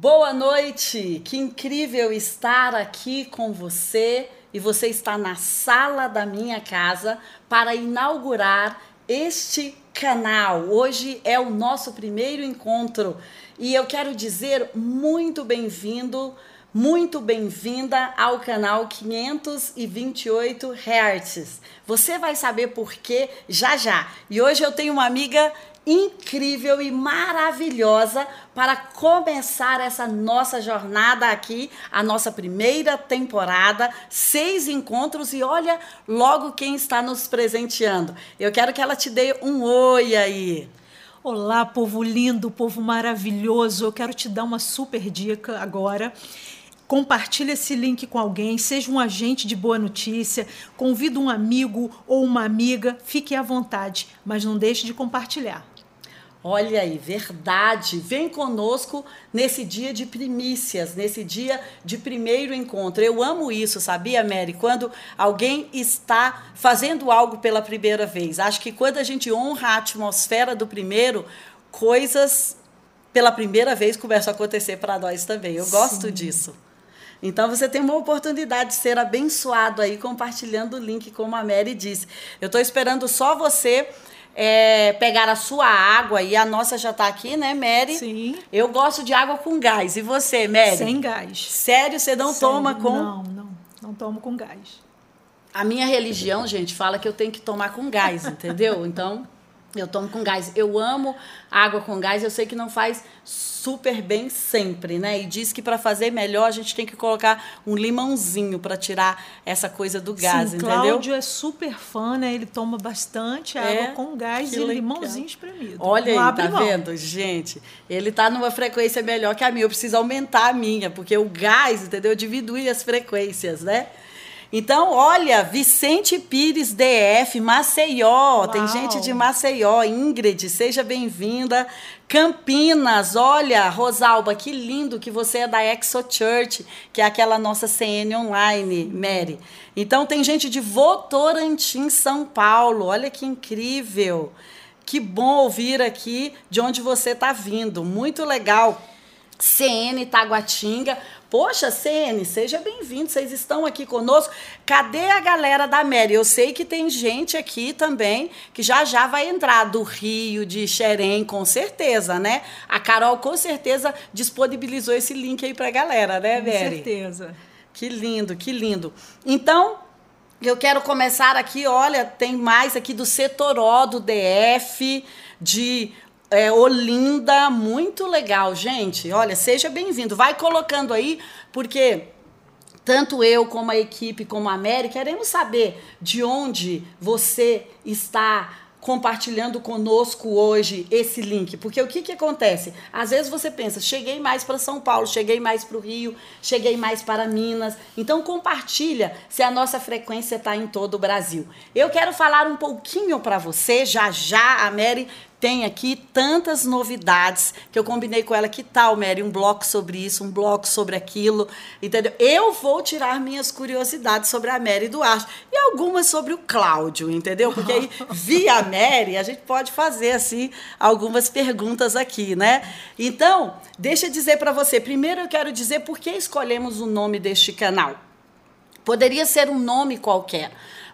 Boa noite! Que incrível estar aqui com você e você está na sala da minha casa para inaugurar este canal. Hoje é o nosso primeiro encontro e eu quero dizer muito bem-vindo, muito bem-vinda ao canal 528 Hz. Você vai saber por quê já já. E hoje eu tenho uma amiga incrível e maravilhosa para começar essa nossa jornada aqui, a nossa primeira temporada, seis encontros e olha logo quem está nos presenteando. Eu quero que ela te dê um oi aí. Olá, povo lindo, povo maravilhoso. Eu quero te dar uma super dica agora. Compartilhe esse link com alguém, seja um agente de boa notícia, convida um amigo ou uma amiga, fique à vontade, mas não deixe de compartilhar. Olha aí, verdade. Vem conosco nesse dia de primícias, nesse dia de primeiro encontro. Eu amo isso, sabia, Mary? Quando alguém está fazendo algo pela primeira vez. Acho que quando a gente honra a atmosfera do primeiro, coisas pela primeira vez começam a acontecer para nós também. Eu gosto Sim. disso. Então você tem uma oportunidade de ser abençoado aí compartilhando o link, como a Mary disse. Eu estou esperando só você é, pegar a sua água e a nossa já está aqui, né, Mary? Sim. Eu gosto de água com gás. E você, Mary? Sem gás. Sério? Você não Sem, toma com? Não, não. Não tomo com gás. A minha religião, gente, fala que eu tenho que tomar com gás, entendeu? Então, eu tomo com gás. Eu amo água com gás. Eu sei que não faz super bem sempre, né? E diz que para fazer melhor a gente tem que colocar um limãozinho para tirar essa coisa do gás, Sim, entendeu? Cláudio é super fã, né? Ele toma bastante é, água com gás e legal. limãozinho espremido. Olha não aí, tá mão. vendo, gente? Ele tá numa frequência melhor que a minha. Eu preciso aumentar a minha, porque o gás, entendeu? Diminui as frequências, né? Então, olha, Vicente Pires DF, Maceió, Uau. tem gente de Maceió, Ingrid, seja bem-vinda. Campinas, olha, Rosalba, que lindo que você é da Exo Church, que é aquela nossa CN online, Mary. Então, tem gente de Votorantim, São Paulo, olha que incrível. Que bom ouvir aqui de onde você está vindo, muito legal. CN Taguatinga. Poxa, CN, seja bem-vindo, vocês estão aqui conosco. Cadê a galera da Mary? Eu sei que tem gente aqui também que já já vai entrar do Rio, de Xerém, com certeza, né? A Carol com certeza disponibilizou esse link aí pra galera, né, Mary? Com certeza. Que lindo, que lindo. Então, eu quero começar aqui, olha, tem mais aqui do Setoró, do DF, de é, Olinda, muito legal, gente. Olha, seja bem-vindo. Vai colocando aí, porque tanto eu como a equipe, como a Mary, queremos saber de onde você está compartilhando conosco hoje esse link. Porque o que, que acontece? Às vezes você pensa, cheguei mais para São Paulo, cheguei mais para o Rio, cheguei mais para Minas. Então compartilha se a nossa frequência está em todo o Brasil. Eu quero falar um pouquinho para você, já já a Mary tem aqui tantas novidades que eu combinei com ela. Que tal, Mary? Um bloco sobre isso, um bloco sobre aquilo, entendeu? Eu vou tirar minhas curiosidades sobre a Mary Duarte e algumas sobre o Cláudio, entendeu? Porque aí, via Mary, a gente pode fazer, assim, algumas perguntas aqui, né? Então, deixa eu dizer para você. Primeiro, eu quero dizer por que escolhemos o nome deste canal. Poderia ser um nome qualquer.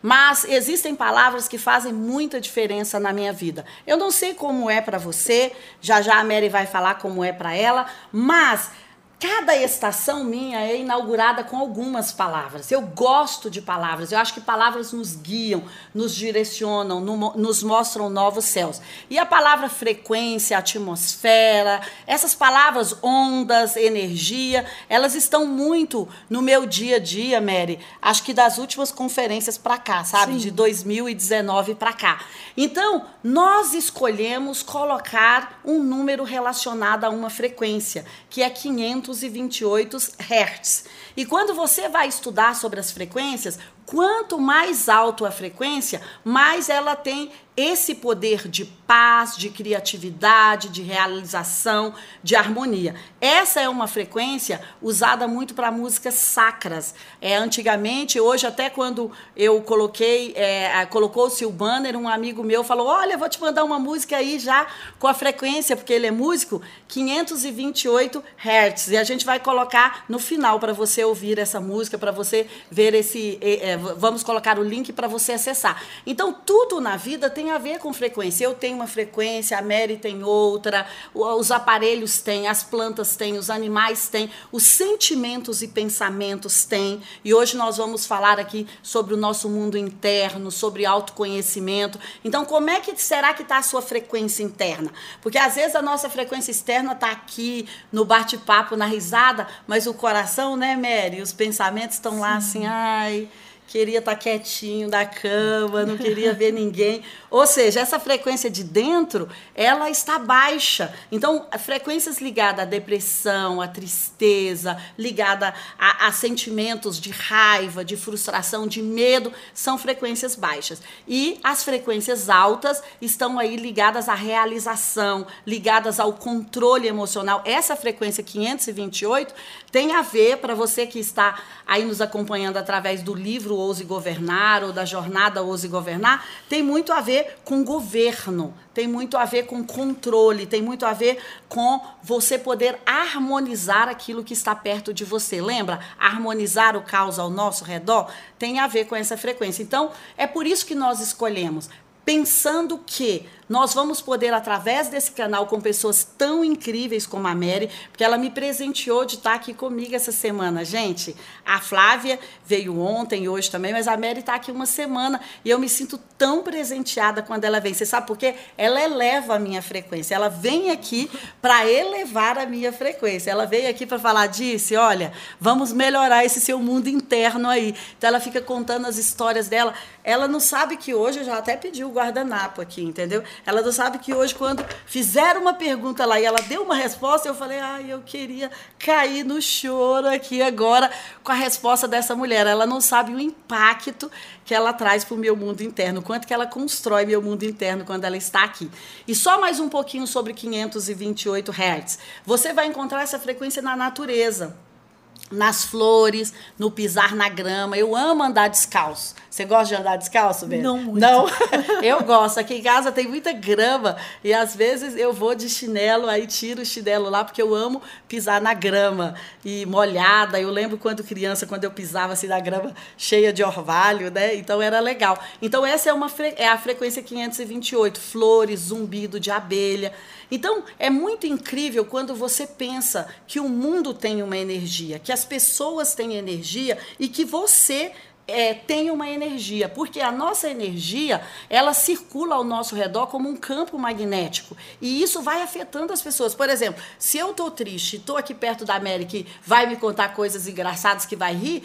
Mas existem palavras que fazem muita diferença na minha vida. Eu não sei como é para você, já já a Mary vai falar como é para ela, mas Cada estação minha é inaugurada com algumas palavras. Eu gosto de palavras, eu acho que palavras nos guiam, nos direcionam, nos mostram novos céus. E a palavra frequência, atmosfera, essas palavras ondas, energia, elas estão muito no meu dia a dia, Mary. Acho que das últimas conferências para cá, sabe? Sim. De 2019 para cá. Então, nós escolhemos colocar um número relacionado a uma frequência, que é 500 228 Hz. E quando você vai estudar sobre as frequências, quanto mais alto a frequência, mais ela tem esse poder de paz, de criatividade, de realização, de harmonia. Essa é uma frequência usada muito para músicas sacras. É, antigamente, hoje até quando eu coloquei, é, colocou-se o banner, um amigo meu falou: Olha, vou te mandar uma música aí já com a frequência, porque ele é músico, 528 Hz. E a gente vai colocar no final para você ouvir essa música, para você ver esse. É, vamos colocar o link para você acessar. Então, tudo na vida tem tem a ver com frequência. Eu tenho uma frequência, a Mary tem outra, os aparelhos têm, as plantas têm, os animais têm, os sentimentos e pensamentos têm. E hoje nós vamos falar aqui sobre o nosso mundo interno, sobre autoconhecimento. Então, como é que será que está a sua frequência interna? Porque às vezes a nossa frequência externa está aqui no bate-papo, na risada, mas o coração, né, Mary? Os pensamentos estão lá assim, ai queria estar tá quietinho da cama, não queria ver ninguém. Ou seja, essa frequência de dentro, ela está baixa. Então, frequências ligadas à depressão, à tristeza, ligada a, a, sentimentos de raiva, de frustração, de medo, são frequências baixas. E as frequências altas estão aí ligadas à realização, ligadas ao controle emocional. Essa frequência 528 tem a ver para você que está aí nos acompanhando através do livro Ouse Governar ou da jornada Ouse Governar, tem muito a ver com governo, tem muito a ver com controle, tem muito a ver com você poder harmonizar aquilo que está perto de você. Lembra? Harmonizar o caos ao nosso redor tem a ver com essa frequência. Então, é por isso que nós escolhemos pensando que nós vamos poder, através desse canal, com pessoas tão incríveis como a Mary, porque ela me presenteou de estar aqui comigo essa semana. Gente, a Flávia veio ontem e hoje também, mas a Mary está aqui uma semana e eu me sinto tão presenteada quando ela vem. Você sabe por quê? Ela eleva a minha frequência. Ela vem aqui para elevar a minha frequência. Ela veio aqui para falar, disse, olha, vamos melhorar esse seu mundo interno aí. Então ela fica contando as histórias dela. Ela não sabe que hoje eu já até pedi o guardanapo aqui, entendeu? Ela não sabe que hoje, quando fizeram uma pergunta lá e ela deu uma resposta, eu falei, ai, eu queria cair no choro aqui agora com a resposta dessa mulher. Ela não sabe o impacto que ela traz para o meu mundo interno, quanto que ela constrói meu mundo interno quando ela está aqui. E só mais um pouquinho sobre 528 Hz. Você vai encontrar essa frequência na natureza nas flores, no pisar na grama. Eu amo andar descalço. Você gosta de andar descalço, Bê? Não muito. Não? eu gosto. Aqui em casa tem muita grama e às vezes eu vou de chinelo, aí tiro o chinelo lá porque eu amo pisar na grama e molhada. Eu lembro quando criança, quando eu pisava assim na grama cheia de orvalho, né? Então era legal. Então essa é uma é a frequência 528, flores, zumbido de abelha. Então, é muito incrível quando você pensa que o mundo tem uma energia, que as pessoas têm energia e que você é, tem uma energia, porque a nossa energia ela circula ao nosso redor como um campo magnético e isso vai afetando as pessoas. Por exemplo, se eu estou triste, estou aqui perto da Mary que vai me contar coisas engraçadas que vai rir,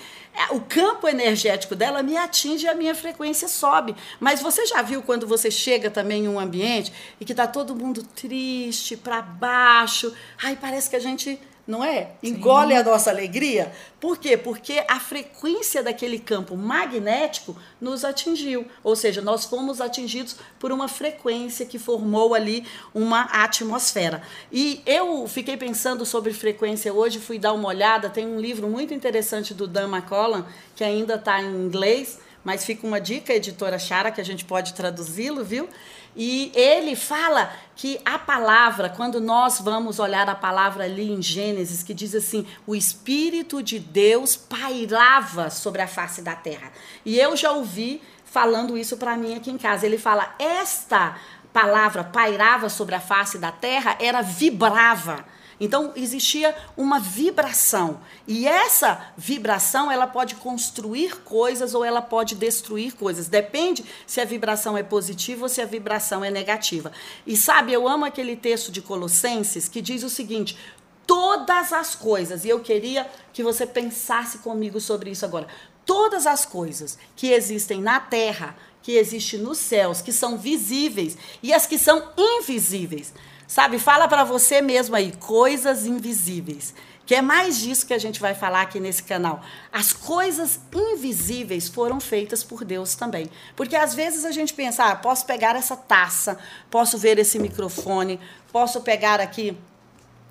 o campo energético dela me atinge e a minha frequência sobe. Mas você já viu quando você chega também em um ambiente e que está todo mundo triste, para baixo, ai parece que a gente não é? Engole Sim. a nossa alegria. Por quê? Porque a frequência daquele campo magnético nos atingiu. Ou seja, nós fomos atingidos por uma frequência que formou ali uma atmosfera. E eu fiquei pensando sobre frequência hoje, fui dar uma olhada. Tem um livro muito interessante do Dan McCollan, que ainda está em inglês, mas fica uma dica, editora Chara, que a gente pode traduzi-lo, viu? E ele fala que a palavra, quando nós vamos olhar a palavra ali em Gênesis, que diz assim: o Espírito de Deus pairava sobre a face da terra. E eu já ouvi falando isso para mim aqui em casa. Ele fala: esta palavra pairava sobre a face da terra era vibrava. Então existia uma vibração e essa vibração ela pode construir coisas ou ela pode destruir coisas. Depende se a vibração é positiva ou se a vibração é negativa. E sabe, eu amo aquele texto de Colossenses que diz o seguinte: todas as coisas, e eu queria que você pensasse comigo sobre isso agora. Todas as coisas que existem na terra, que existem nos céus, que são visíveis e as que são invisíveis Sabe, fala para você mesmo aí, coisas invisíveis. Que é mais disso que a gente vai falar aqui nesse canal. As coisas invisíveis foram feitas por Deus também. Porque às vezes a gente pensa, ah, posso pegar essa taça, posso ver esse microfone, posso pegar aqui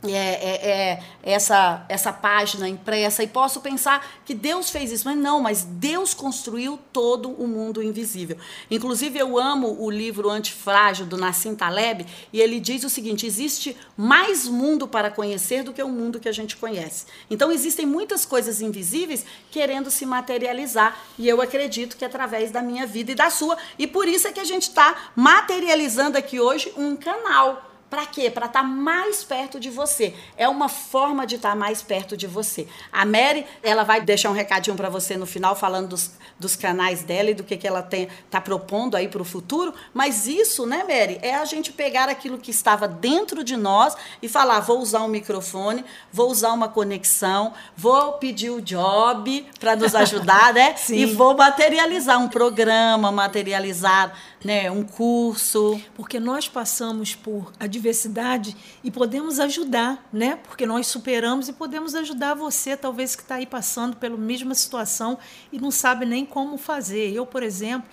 é, é, é, essa, essa página impressa e posso pensar que Deus fez isso, mas não, mas Deus construiu todo o mundo invisível. Inclusive, eu amo o livro Antifrágil do Nassim Taleb e ele diz o seguinte: existe mais mundo para conhecer do que o mundo que a gente conhece. Então, existem muitas coisas invisíveis querendo se materializar e eu acredito que é através da minha vida e da sua, e por isso é que a gente está materializando aqui hoje um canal para quê? Para estar tá mais perto de você. É uma forma de estar tá mais perto de você. A Mary, ela vai deixar um recadinho para você no final, falando dos, dos canais dela e do que, que ela está propondo aí para o futuro. Mas isso, né, Mary, é a gente pegar aquilo que estava dentro de nós e falar: vou usar um microfone, vou usar uma conexão, vou pedir o job para nos ajudar, né? Sim. E vou materializar um programa, materializar né, um curso. Porque nós passamos por adversidade e podemos ajudar, né? Porque nós superamos e podemos ajudar você, talvez que está aí passando pela mesma situação e não sabe nem como fazer. Eu, por exemplo,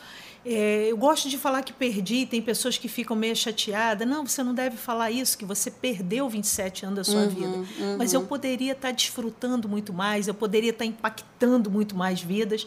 é, eu gosto de falar que perdi, tem pessoas que ficam meio chateadas. Não, você não deve falar isso, que você perdeu 27 anos da sua uhum, vida. Uhum. Mas eu poderia estar tá desfrutando muito mais, eu poderia estar tá impactando muito mais vidas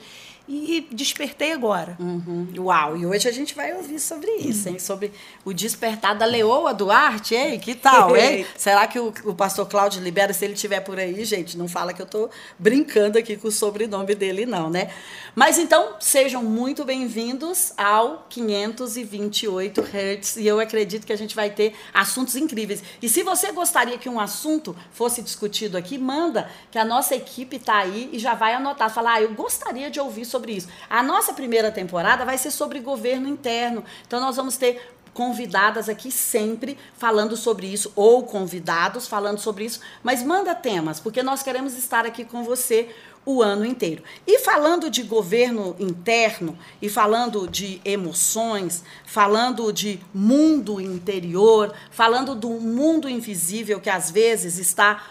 e despertei agora. Uhum. Uau! E hoje a gente vai ouvir sobre isso, hein? Sobre o despertar da Leoa Duarte, hein? Que tal, hein? Será que o, o pastor Cláudio libera, se ele estiver por aí, gente? Não fala que eu estou brincando aqui com o sobrenome dele, não, né? Mas então, sejam muito bem-vindos ao 528 Hertz e eu acredito que a gente vai ter assuntos incríveis. E se você gostaria que um assunto fosse discutido aqui, manda, que a nossa equipe está aí e já vai anotar. Falar, ah, eu gostaria de ouvir sobre sobre isso. A nossa primeira temporada vai ser sobre governo interno. Então nós vamos ter convidadas aqui sempre falando sobre isso, ou convidados falando sobre isso, mas manda temas, porque nós queremos estar aqui com você o ano inteiro. E falando de governo interno, e falando de emoções, falando de mundo interior, falando do mundo invisível que às vezes está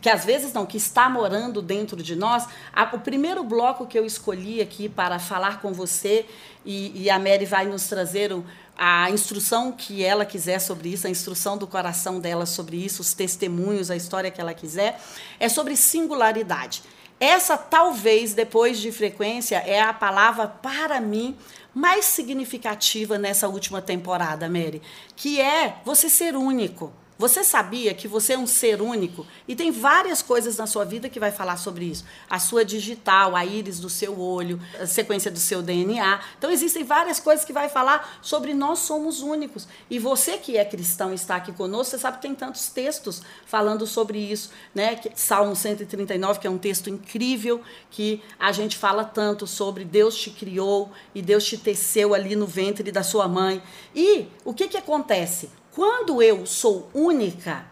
que às vezes não, que está morando dentro de nós. O primeiro bloco que eu escolhi aqui para falar com você, e, e a Mary vai nos trazer o, a instrução que ela quiser sobre isso, a instrução do coração dela sobre isso, os testemunhos, a história que ela quiser, é sobre singularidade. Essa, talvez, depois de frequência, é a palavra, para mim, mais significativa nessa última temporada, Mary, que é você ser único. Você sabia que você é um ser único? E tem várias coisas na sua vida que vai falar sobre isso. A sua digital, a íris do seu olho, a sequência do seu DNA. Então existem várias coisas que vai falar sobre nós somos únicos. E você que é cristão está aqui conosco, você sabe que tem tantos textos falando sobre isso, né? Salmo 139, que é um texto incrível que a gente fala tanto sobre Deus te criou e Deus te teceu ali no ventre da sua mãe. E o que que acontece? Quando eu sou única,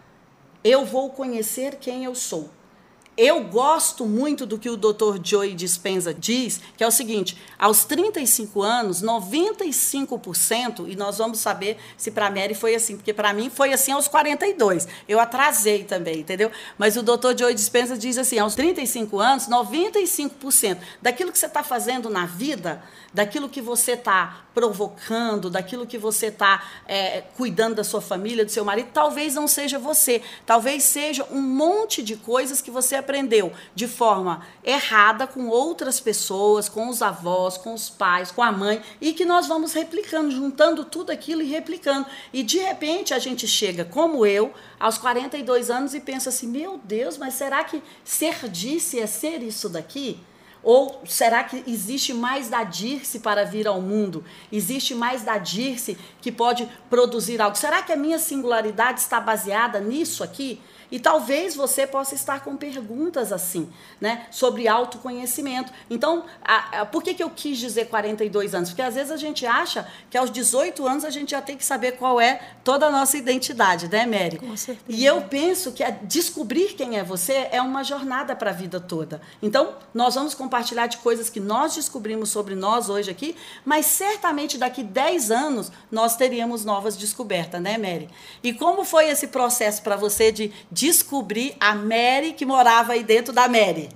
eu vou conhecer quem eu sou. Eu gosto muito do que o Dr. Joey Dispenza diz, que é o seguinte: aos 35 anos, 95%, e nós vamos saber se para a Mary foi assim, porque para mim foi assim aos 42. Eu atrasei também, entendeu? Mas o Dr. Joey Dispenza diz assim: aos 35 anos, 95% daquilo que você está fazendo na vida, daquilo que você está provocando, daquilo que você está é, cuidando da sua família, do seu marido, talvez não seja você. Talvez seja um monte de coisas que você aprendeu de forma errada com outras pessoas, com os avós, com os pais, com a mãe, e que nós vamos replicando, juntando tudo aquilo e replicando. E de repente a gente chega, como eu, aos 42 anos e pensa assim: meu Deus, mas será que ser disse é ser isso daqui? Ou será que existe mais da Dirce para vir ao mundo? Existe mais da Dirce que pode produzir algo? Será que a minha singularidade está baseada nisso aqui? E talvez você possa estar com perguntas assim, né? Sobre autoconhecimento. Então, a, a, por que, que eu quis dizer 42 anos? Porque às vezes a gente acha que aos 18 anos a gente já tem que saber qual é toda a nossa identidade, né, Mary? Com certeza. E eu penso que descobrir quem é você é uma jornada para a vida toda. Então, nós vamos compartilhar de coisas que nós descobrimos sobre nós hoje aqui, mas certamente daqui 10 anos nós teríamos novas descobertas, né, Mary? E como foi esse processo para você de descobrir a Mary que morava aí dentro da Mary?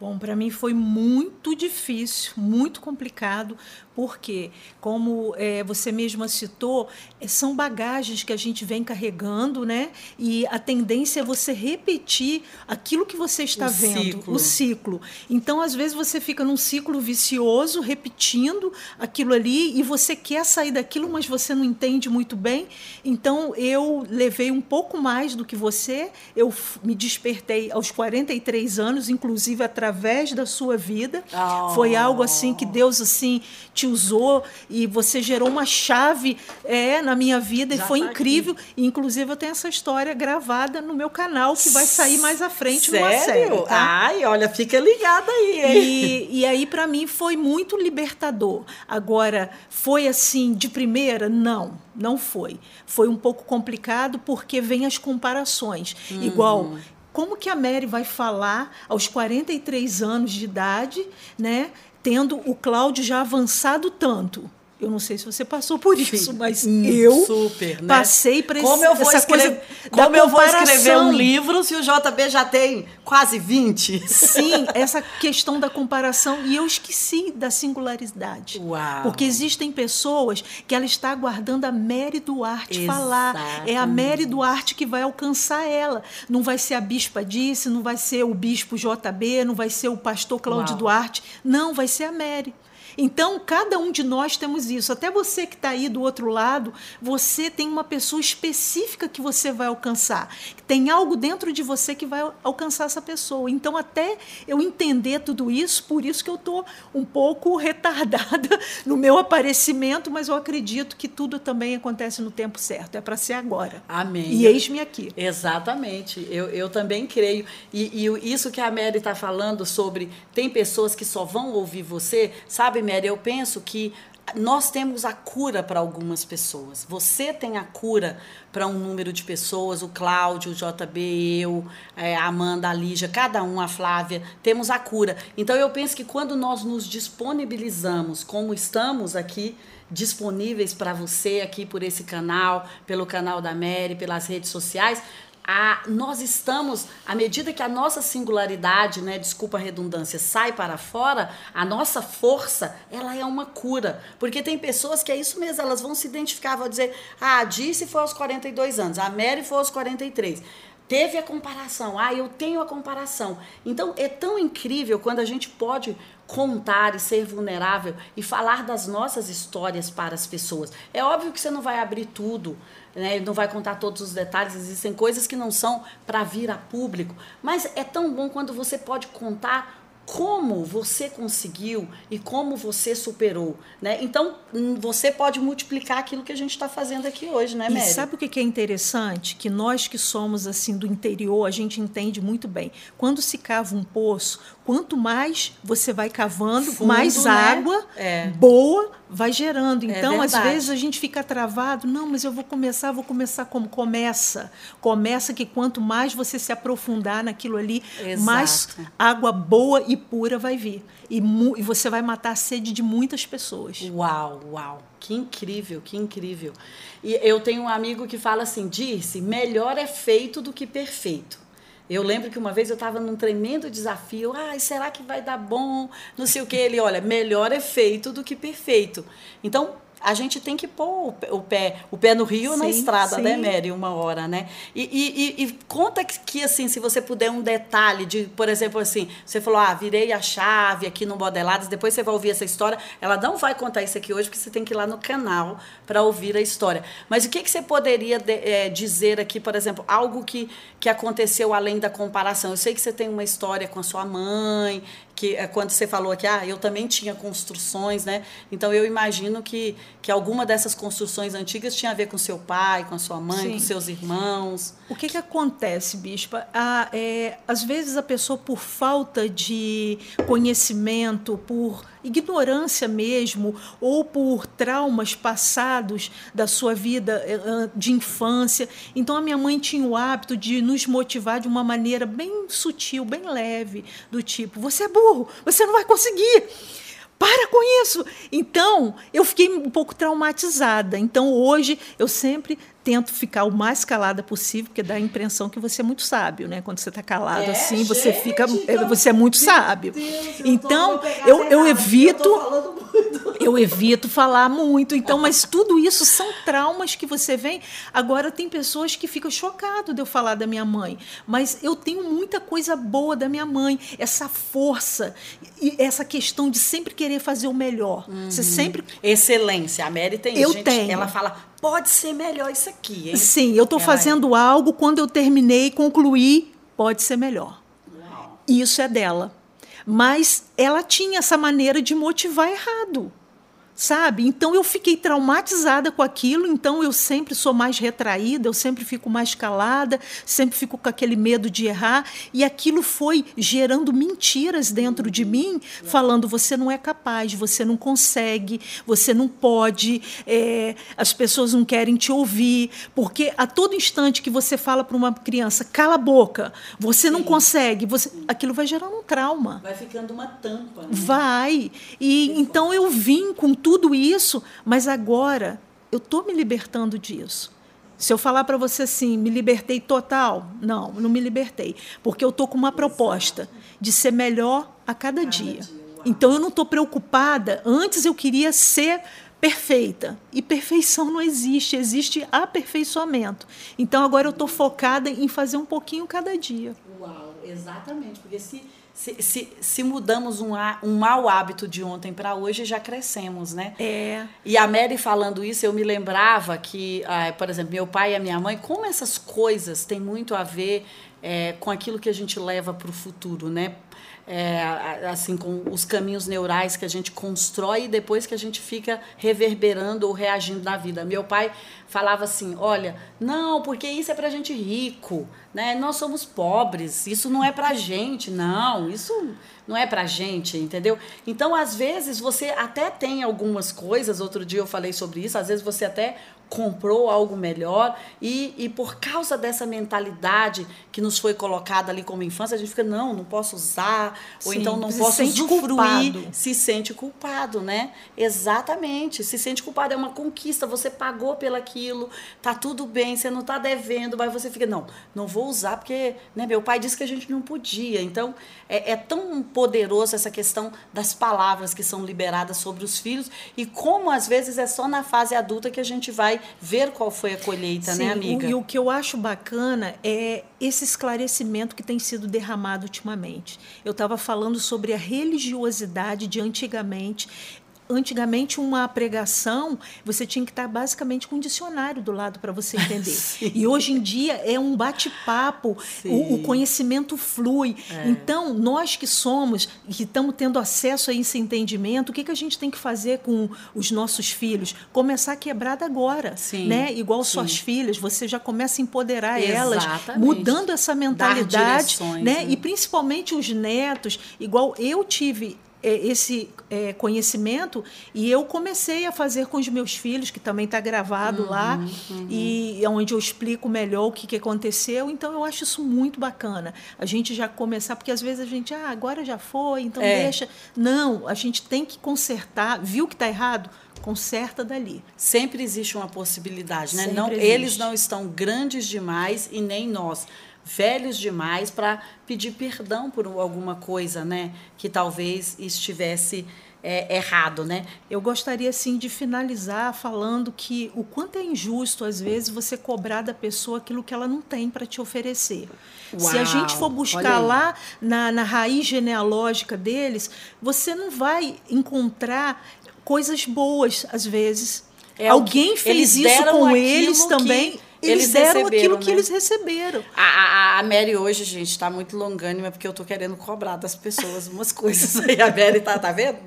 Bom, para mim foi muito difícil, muito complicado, porque, como é, você mesma citou, é, são bagagens que a gente vem carregando, né? E a tendência é você repetir aquilo que você está o vendo, ciclo. o ciclo. Então, às vezes, você fica num ciclo vicioso, repetindo aquilo ali, e você quer sair daquilo, mas você não entende muito bem. Então, eu levei um pouco mais do que você, eu me despertei aos 43 anos, inclusive através da sua vida. Oh. Foi algo assim que Deus assim te usou e você gerou uma chave é, na minha vida Já e foi tá incrível. E, inclusive, eu tenho essa história gravada no meu canal que vai sair mais à frente Sério? numa série. Tá? Ai, olha, fica ligada aí. Hein? E, e aí, para mim, foi muito libertador. Agora, foi assim, de primeira? Não, não foi. Foi um pouco complicado porque vem as comparações. Uhum. Igual como que a Mary vai falar aos 43 anos de idade, né? Tendo o Cláudio já avançado tanto. Eu não sei se você passou por isso, mas hum, eu super, né? passei para essa escrever, coisa Como eu vou escrever um livro se o JB já tem quase 20? Sim, essa questão da comparação. E eu esqueci da singularidade. Uau. Porque existem pessoas que ela está aguardando a Mary Duarte Exato. falar. É a Mary Duarte que vai alcançar ela. Não vai ser a bispa disse, não vai ser o bispo JB, não vai ser o pastor Cláudio. Duarte. Não, vai ser a Mary. Então, cada um de nós temos isso. Até você que está aí do outro lado, você tem uma pessoa específica que você vai alcançar. Tem algo dentro de você que vai alcançar essa pessoa. Então, até eu entender tudo isso, por isso que eu estou um pouco retardada no meu aparecimento, mas eu acredito que tudo também acontece no tempo certo. É para ser agora. Amém. E eis-me aqui. Exatamente. Eu, eu também creio. E, e isso que a Mary está falando sobre tem pessoas que só vão ouvir você, sabe, Mary, eu penso que nós temos a cura para algumas pessoas. Você tem a cura para um número de pessoas, o Cláudio, o JB, eu, é, a Amanda, a Lígia, cada um, a Flávia, temos a cura. Então eu penso que quando nós nos disponibilizamos, como estamos aqui, disponíveis para você aqui por esse canal, pelo canal da Mary, pelas redes sociais, a, nós estamos, à medida que a nossa singularidade, né, desculpa a redundância, sai para fora, a nossa força, ela é uma cura. Porque tem pessoas que é isso mesmo, elas vão se identificar, vão dizer, ah, a Disse foi aos 42 anos, a Mary foi aos 43. Teve a comparação, ah, eu tenho a comparação. Então é tão incrível quando a gente pode contar e ser vulnerável e falar das nossas histórias para as pessoas. É óbvio que você não vai abrir tudo, né? Ele não vai contar todos os detalhes, existem coisas que não são para vir a público, mas é tão bom quando você pode contar como você conseguiu e como você superou, né? Então hum, você pode multiplicar aquilo que a gente está fazendo aqui hoje, né, Mary? E sabe o que é interessante? Que nós que somos assim do interior, a gente entende muito bem. Quando se cava um poço, quanto mais você vai cavando, Fundo, mais né? água é. boa vai gerando. É então, é às vezes a gente fica travado. Não, mas eu vou começar, vou começar como começa. Começa que quanto mais você se aprofundar naquilo ali, Exato. mais água boa e pura vai vir. E, e você vai matar a sede de muitas pessoas. Uau, uau. Que incrível, que incrível. E eu tenho um amigo que fala assim: disse, melhor é feito do que perfeito. Eu lembro que uma vez eu estava num tremendo desafio. Ai, será que vai dar bom? Não sei o que. Ele, olha, melhor é feito do que perfeito. Então, a gente tem que pôr o pé, o pé no rio sim, na estrada, né, sim. né, Mary? Uma hora, né? E, e, e, conta que, assim, se você puder um detalhe de, por exemplo, assim, você falou, ah, virei a chave aqui no Modeladas, depois você vai ouvir essa história. Ela não vai contar isso aqui hoje, porque você tem que ir lá no canal para ouvir a história. Mas o que, que você poderia de, é, dizer aqui, por exemplo, algo que, que aconteceu além da comparação? Eu sei que você tem uma história com a sua mãe, que é quando você falou aqui, ah, eu também tinha construções, né? Então eu imagino que, que alguma dessas construções antigas tinha a ver com seu pai, com a sua mãe, Sim. com seus irmãos. O que, que acontece, Bispa? Ah, é, às vezes a pessoa, por falta de conhecimento, por ignorância mesmo, ou por traumas passados da sua vida eh, de infância. Então, a minha mãe tinha o hábito de nos motivar de uma maneira bem sutil, bem leve, do tipo: você é burro, você não vai conseguir para com isso. Então, eu fiquei um pouco traumatizada. Então, hoje, eu sempre tento ficar o mais calada possível, porque dá a impressão que você é muito sábio, né? Quando você está calado é, assim, gente, você fica, então, você é muito sábio. Deus, então eu, eu, eu evito, eu, eu evito falar muito. Então, mas tudo isso são traumas que você vem. Agora tem pessoas que ficam chocadas de eu falar da minha mãe, mas eu tenho muita coisa boa da minha mãe, essa força e essa questão de sempre querer fazer o melhor. Uhum. Você sempre excelência. A Mary tem eu gente, tenho. ela fala pode ser melhor isso aqui, hein? Sim, eu estou fazendo é... algo, quando eu terminei, concluí, pode ser melhor. Uau. Isso é dela. Mas ela tinha essa maneira de motivar errado sabe? Então eu fiquei traumatizada com aquilo, então eu sempre sou mais retraída, eu sempre fico mais calada, sempre fico com aquele medo de errar, e aquilo foi gerando mentiras dentro de mim, falando você não é capaz, você não consegue, você não pode, é, as pessoas não querem te ouvir, porque a todo instante que você fala para uma criança, cala a boca, você Sim. não consegue, você, aquilo vai gerando um trauma. Vai ficando uma tampa. Né? Vai. E então eu vim com tudo tudo isso, mas agora eu estou me libertando disso. Se eu falar para você assim, me libertei total? Não, não me libertei. Porque eu estou com uma proposta de ser melhor a cada, dia então eu não estou preocupada. Antes eu queria ser perfeita. E perfeição não existe, existe aperfeiçoamento. Então agora eu estou focada em fazer um pouquinho cada dia. Uau, exatamente. Porque se se, se, se, mudamos um, um mau hábito de ontem para hoje, já crescemos, né? É. E a Mary falando isso, eu me lembrava que, ah, por exemplo, meu pai e a minha mãe, como essas coisas têm muito a ver é, com aquilo que a gente leva para o futuro, né? É, assim com os caminhos neurais que a gente constrói e depois que a gente fica reverberando ou reagindo na vida. Meu pai falava assim, olha, não, porque isso é para gente rico, né? Nós somos pobres, isso não é para gente, não, isso não é para gente, entendeu? Então, às vezes você até tem algumas coisas. Outro dia eu falei sobre isso. Às vezes você até comprou algo melhor e, e por causa dessa mentalidade que nos foi colocada ali como infância, a gente fica, não, não posso usar, Sim, ou então não posso usufruir, culpado. se sente culpado, né? Exatamente, se sente culpado, é uma conquista, você pagou pelaquilo, tá tudo bem, você não tá devendo, mas você fica, não, não vou usar porque né, meu pai disse que a gente não podia. Então, é, é tão poderoso essa questão das palavras que são liberadas sobre os filhos e como às vezes é só na fase adulta que a gente vai ver qual foi a colheita, né, Sim, né, amiga? O, e o que eu acho bacana é esse esclarecimento que tem sido derramado ultimamente. Eu estava falando sobre a religiosidade de antigamente antigamente uma pregação você tinha que estar basicamente com um dicionário do lado para você entender e hoje em dia é um bate-papo o, o, conhecimento flui é. então nós que somos que estamos tendo acesso a esse entendimento o que, que a gente tem que fazer com os nossos filhos começar a quebrar agora Sim. né igual Sim. suas filhas você já começa a empoderar Exatamente. elas mudando essa mentalidade né? né e principalmente os netos igual eu tive é, esse é, conhecimento e eu comecei a fazer com os meus filhos, que também está gravado uhum, lá, uhum. e onde eu explico melhor o que, que aconteceu. Então, eu acho isso muito bacana. A gente já começar, porque às vezes a gente, ah, agora já foi, então é. deixa. Não, a gente tem que consertar, viu que está errado? Conserta dali. Sempre existe uma possibilidade, né? não, eles não estão grandes demais e nem nós velhos demais para pedir perdão por alguma coisa, né, que talvez estivesse é, errado, né? Eu gostaria sim de finalizar falando que o quanto é injusto às vezes você cobrar da pessoa aquilo que ela não tem para te oferecer. Uau, Se a gente for buscar lá na, na raiz genealógica deles, você não vai encontrar coisas boas às vezes. É Alguém fez isso com eles também eles, eles deram aquilo né? que eles receberam. A, a, a Mary hoje, gente, está muito longânima porque eu estou querendo cobrar das pessoas umas coisas aí. A Mary tá, tá vendo?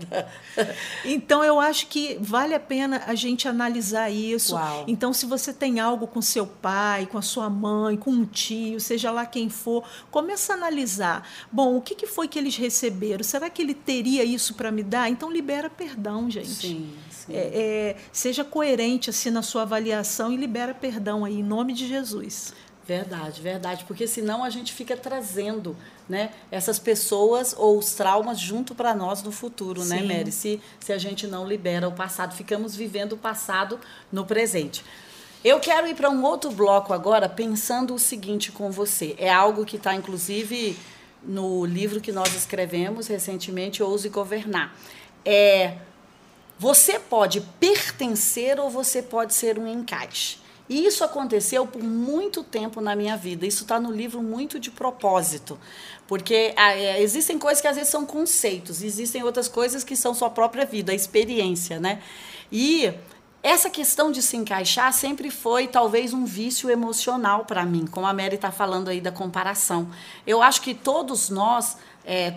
então eu acho que vale a pena a gente analisar isso. Uau. Então, se você tem algo com seu pai, com a sua mãe, com um tio, seja lá quem for, começa a analisar. Bom, o que, que foi que eles receberam? Será que ele teria isso para me dar? Então libera perdão, gente. Sim, sim. É, é, seja coerente assim na sua avaliação e libera perdão aí em nome de Jesus. Verdade, verdade, porque senão a gente fica trazendo né, essas pessoas ou os traumas junto para nós no futuro, né, Sim. né, Mary? Se, se a gente não libera o passado, ficamos vivendo o passado no presente. Eu quero ir para um outro bloco agora, pensando o seguinte com você. É algo que está, inclusive, no livro que nós escrevemos recentemente, Ouse Governar. É, você pode pertencer ou você pode ser um encaixe. E isso aconteceu por muito tempo na minha vida. Isso está no livro muito de propósito. Porque ah, é, existem coisas que às vezes são conceitos, existem outras coisas que são sua própria vida, a experiência, né? E essa questão de se encaixar sempre foi talvez um vício emocional para mim, como a Mary está falando aí da comparação. Eu acho que todos nós é,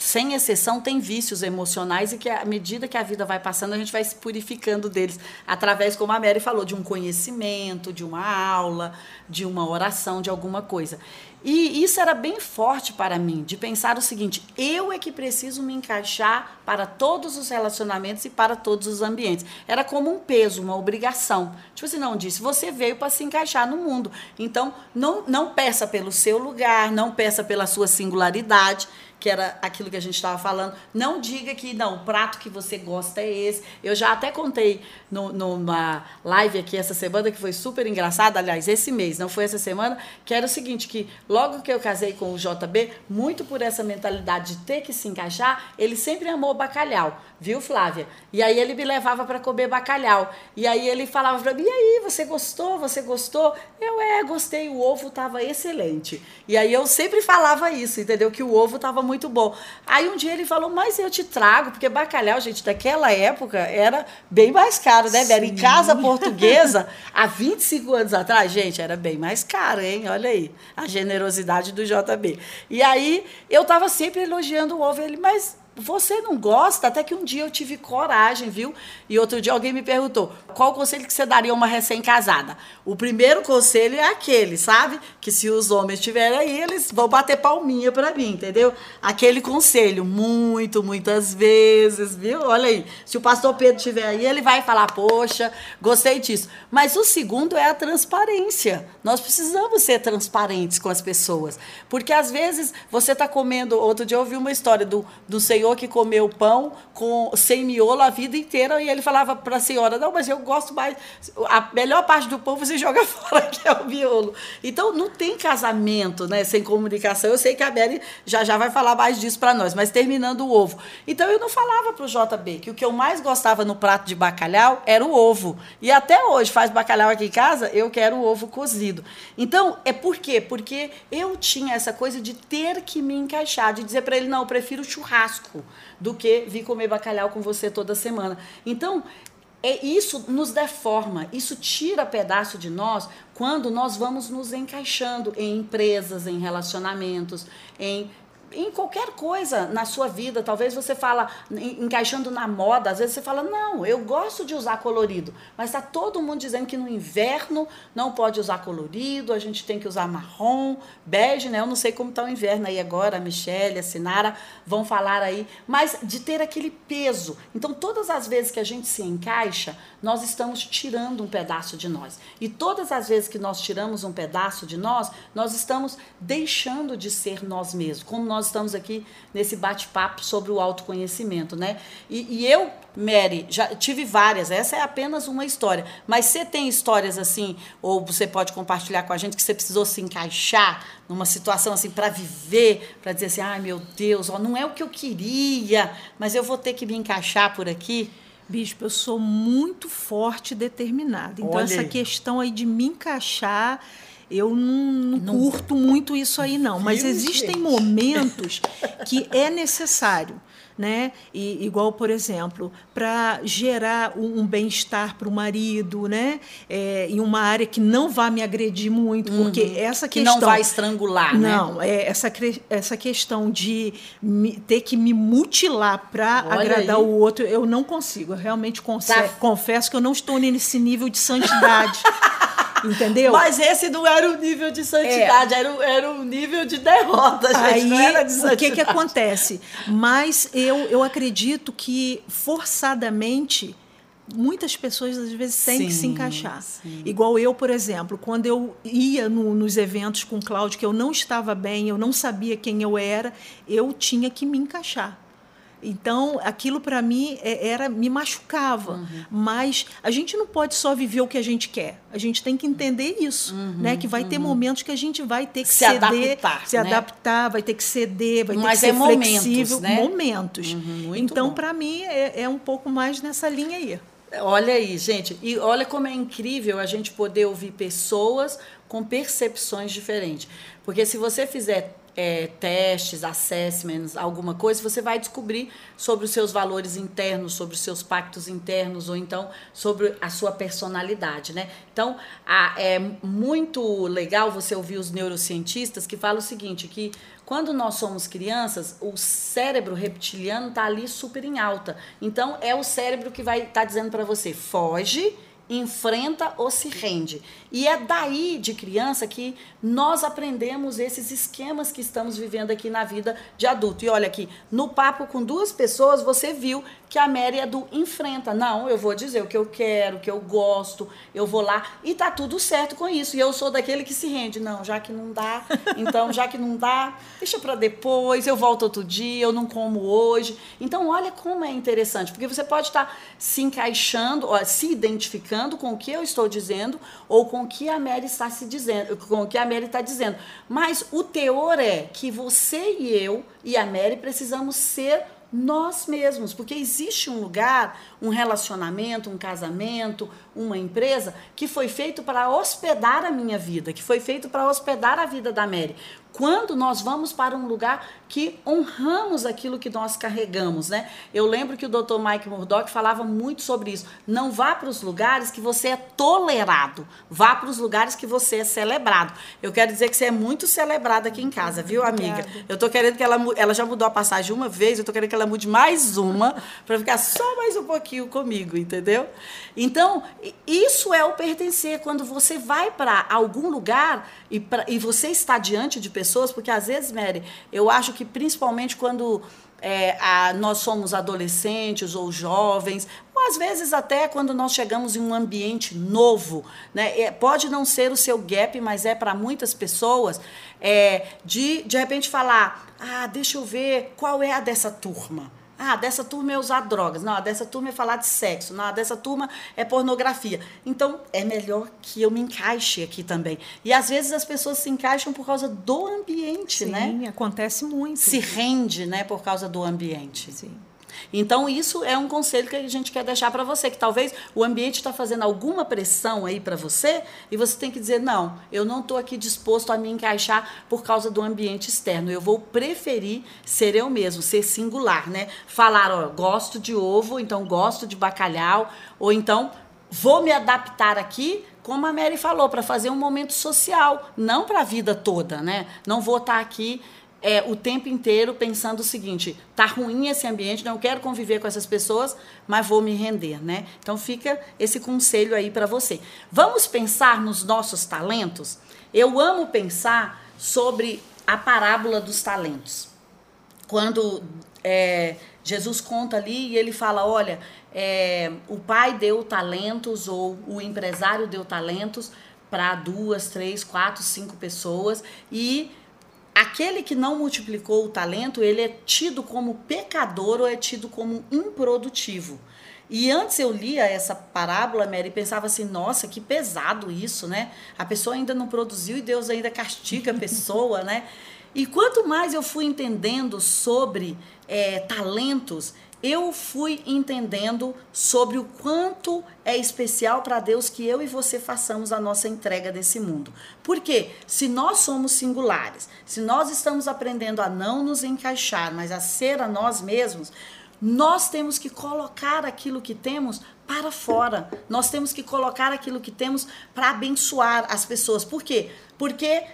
sem exceção, tem vícios emocionais e que, à medida que a vida vai passando, a gente vai se purificando deles, através, como a Mary falou, de um conhecimento, de uma aula, de uma oração, de alguma coisa. E isso era bem forte para mim, de pensar o seguinte: eu é que preciso me encaixar para todos os relacionamentos e para todos os ambientes. Era como um peso, uma obrigação. Tipo assim, não disse, você veio para se encaixar no mundo. Então, não, não peça pelo seu lugar, não peça pela sua singularidade que era aquilo que a gente estava falando. Não diga que não, o prato que você gosta é esse. Eu já até contei no, numa live aqui essa semana que foi super engraçada, aliás, esse mês, não foi essa semana, que era o seguinte, que logo que eu casei com o JB, muito por essa mentalidade de ter que se encaixar, ele sempre amou bacalhau, viu, Flávia? E aí ele me levava para comer bacalhau. E aí ele falava para mim: "E aí, você gostou? Você gostou?" Eu é, gostei, o ovo estava excelente. E aí eu sempre falava isso, entendeu? Que o ovo estava muito bom. Aí um dia ele falou, mas eu te trago, porque bacalhau, gente, daquela época era bem mais caro, né, Vera? Em casa portuguesa, há 25 anos atrás, gente, era bem mais caro, hein? Olha aí, a generosidade do JB. E aí eu tava sempre elogiando o ovo, ele, mas você não gosta? Até que um dia eu tive coragem, viu? E outro dia alguém me perguntou: qual conselho que você daria a uma recém-casada? O primeiro conselho é aquele, sabe? Que se os homens estiverem aí, eles vão bater palminha para mim, entendeu? Aquele conselho, muito, muitas vezes, viu? Olha aí. Se o pastor Pedro estiver aí, ele vai falar: poxa, gostei disso. Mas o segundo é a transparência. Nós precisamos ser transparentes com as pessoas. Porque às vezes você está comendo. Outro dia eu ouvi uma história do, do Senhor senhor que comeu pão com, sem miolo a vida inteira, e ele falava para a senhora: Não, mas eu gosto mais. A melhor parte do pão você joga fora, que é o miolo. Então, não tem casamento né, sem comunicação. Eu sei que a Beli já já vai falar mais disso para nós, mas terminando o ovo. Então, eu não falava para o JB que o que eu mais gostava no prato de bacalhau era o ovo. E até hoje, faz bacalhau aqui em casa, eu quero o ovo cozido. Então, é por quê? Porque eu tinha essa coisa de ter que me encaixar, de dizer para ele: Não, eu prefiro churrasco churrasco do que vir comer bacalhau com você toda semana. Então, é isso nos deforma, isso tira pedaço de nós quando nós vamos nos encaixando em empresas, em relacionamentos, em em qualquer coisa na sua vida, talvez você fala, encaixando na moda, às vezes você fala, não, eu gosto de usar colorido, mas está todo mundo dizendo que no inverno não pode usar colorido, a gente tem que usar marrom, bege, né? Eu não sei como está o inverno aí agora, a Michelle, a Sinara vão falar aí, mas de ter aquele peso. Então, todas as vezes que a gente se encaixa, nós estamos tirando um pedaço de nós. E todas as vezes que nós tiramos um pedaço de nós, nós estamos deixando de ser nós mesmos, como nós nós estamos aqui nesse bate-papo sobre o autoconhecimento, né? E, e, eu, Mary, já tive várias, essa é apenas uma história. Mas você tem histórias assim, ou você pode compartilhar com a gente que você precisou se encaixar numa situação assim para viver, para dizer assim, ai meu Deus, ó, não é o que eu queria, mas eu vou ter que me encaixar por aqui. Bispo, eu sou muito forte e determinada. Então, Olha. essa questão aí de me encaixar eu não, não, não, curto muito isso aí, não. Mas existem momentos que é necessário. né? E, igual, por exemplo, para gerar um, um bem-estar para o marido, né? É, em uma área que não vai me agredir muito, uhum. porque essa que questão... Que não vai estrangular, não, né? é essa, essa questão de me, ter que me mutilar para agradar aí. o outro, eu não consigo. Eu realmente tá. confesso que eu não estou nesse nível de santidade. Entendeu? Mas esse não era o nível de santidade, é. era, o, era o nível de derrota, gente. Aí, não era de santidade. o que, que acontece? Mas eu, eu acredito que forçadamente muitas pessoas às vezes têm sim, que se encaixar. Sim. Igual eu, por exemplo, quando eu ia no, nos eventos com o Cláudio, que eu não estava bem, eu não sabia quem eu era, eu tinha que me encaixar. Então, aquilo para mim é, era me machucava. Uhum. Mas a gente não pode só viver o que a gente quer. A gente tem que entender isso, uhum, né? Que vai uhum. ter momentos que a gente vai ter que se ceder, adaptar, se né? adaptar, vai ter que ceder, vai Mas ter que ser é flexível, momentos. Né? momentos. Uhum, então, para mim é, é um pouco mais nessa linha aí. Olha aí, gente, e olha como é incrível a gente poder ouvir pessoas com percepções diferentes. Porque se você fizer é, testes, assessments, alguma coisa, você vai descobrir sobre os seus valores internos, sobre os seus pactos internos, ou então sobre a sua personalidade, né? Então, a, é muito legal você ouvir os neurocientistas que falam o seguinte, que quando nós somos crianças, o cérebro reptiliano está ali super em alta. Então, é o cérebro que vai estar tá dizendo para você, foge, enfrenta ou se rende. E é daí de criança que nós aprendemos esses esquemas que estamos vivendo aqui na vida de adulto. E olha aqui, no papo com duas pessoas, você viu que a Mary é do enfrenta. Não, eu vou dizer o que eu quero, o que eu gosto, eu vou lá e tá tudo certo com isso. E eu sou daquele que se rende. Não, já que não dá, então já que não dá, deixa para depois, eu volto outro dia, eu não como hoje. Então olha como é interessante, porque você pode estar tá se encaixando, se identificando com o que eu estou dizendo ou com o que a Mary está se dizendo, com o que a Mary está dizendo. Mas o teor é que você e eu e a Mary precisamos ser nós mesmos, porque existe um lugar, um relacionamento, um casamento, uma empresa que foi feito para hospedar a minha vida, que foi feito para hospedar a vida da Mary quando nós vamos para um lugar que honramos aquilo que nós carregamos, né? Eu lembro que o Dr. Mike Murdock falava muito sobre isso. Não vá para os lugares que você é tolerado, vá para os lugares que você é celebrado. Eu quero dizer que você é muito celebrada aqui em casa, viu, amiga? Eu tô querendo que ela ela já mudou a passagem uma vez, eu tô querendo que ela mude mais uma para ficar só mais um pouquinho comigo, entendeu? Então, isso é o pertencer quando você vai para algum lugar e, pra, e você está diante de pessoas, porque às vezes, Mary, eu acho que principalmente quando é, a, nós somos adolescentes ou jovens, ou às vezes até quando nós chegamos em um ambiente novo, né? É, pode não ser o seu gap, mas é para muitas pessoas, é, de de repente falar, ah, deixa eu ver qual é a dessa turma. Ah, dessa turma é usar drogas. Não, dessa turma é falar de sexo. Não, dessa turma é pornografia. Então, é melhor que eu me encaixe aqui também. E às vezes as pessoas se encaixam por causa do ambiente, Sim, né? Sim, acontece muito. Se rende, né, por causa do ambiente. Sim. Então, isso é um conselho que a gente quer deixar para você, que talvez o ambiente está fazendo alguma pressão aí para você e você tem que dizer: não, eu não estou aqui disposto a me encaixar por causa do ambiente externo. Eu vou preferir ser eu mesmo, ser singular, né? Falar, ó, gosto de ovo, então gosto de bacalhau, ou então vou me adaptar aqui como a Mary falou, para fazer um momento social, não para a vida toda, né? Não vou estar tá aqui é, o tempo inteiro pensando o seguinte: tá ruim esse ambiente, não quero conviver com essas pessoas, mas vou me render, né? Então fica esse conselho aí para você. Vamos pensar nos nossos talentos? Eu amo pensar sobre a parábola dos talentos. Quando é, Jesus conta ali e ele fala: olha, é, o pai deu talentos ou o empresário deu talentos para duas, três, quatro, cinco pessoas e aquele que não multiplicou o talento, ele é tido como pecador ou é tido como improdutivo. E antes eu lia essa parábola, Mary, e pensava assim, nossa, que pesado isso, né? A pessoa ainda não produziu e Deus ainda castiga a pessoa, né? E quanto mais eu fui entendendo sobre é, talentos, eu fui entendendo sobre o quanto é especial para Deus que eu e você façamos a nossa entrega desse mundo. Porque se nós somos singulares, se nós estamos aprendendo a não nos encaixar, mas a ser a nós mesmos, nós temos que colocar aquilo que temos para fora. Nós temos que colocar aquilo que temos para abençoar as pessoas. Por quê? Porque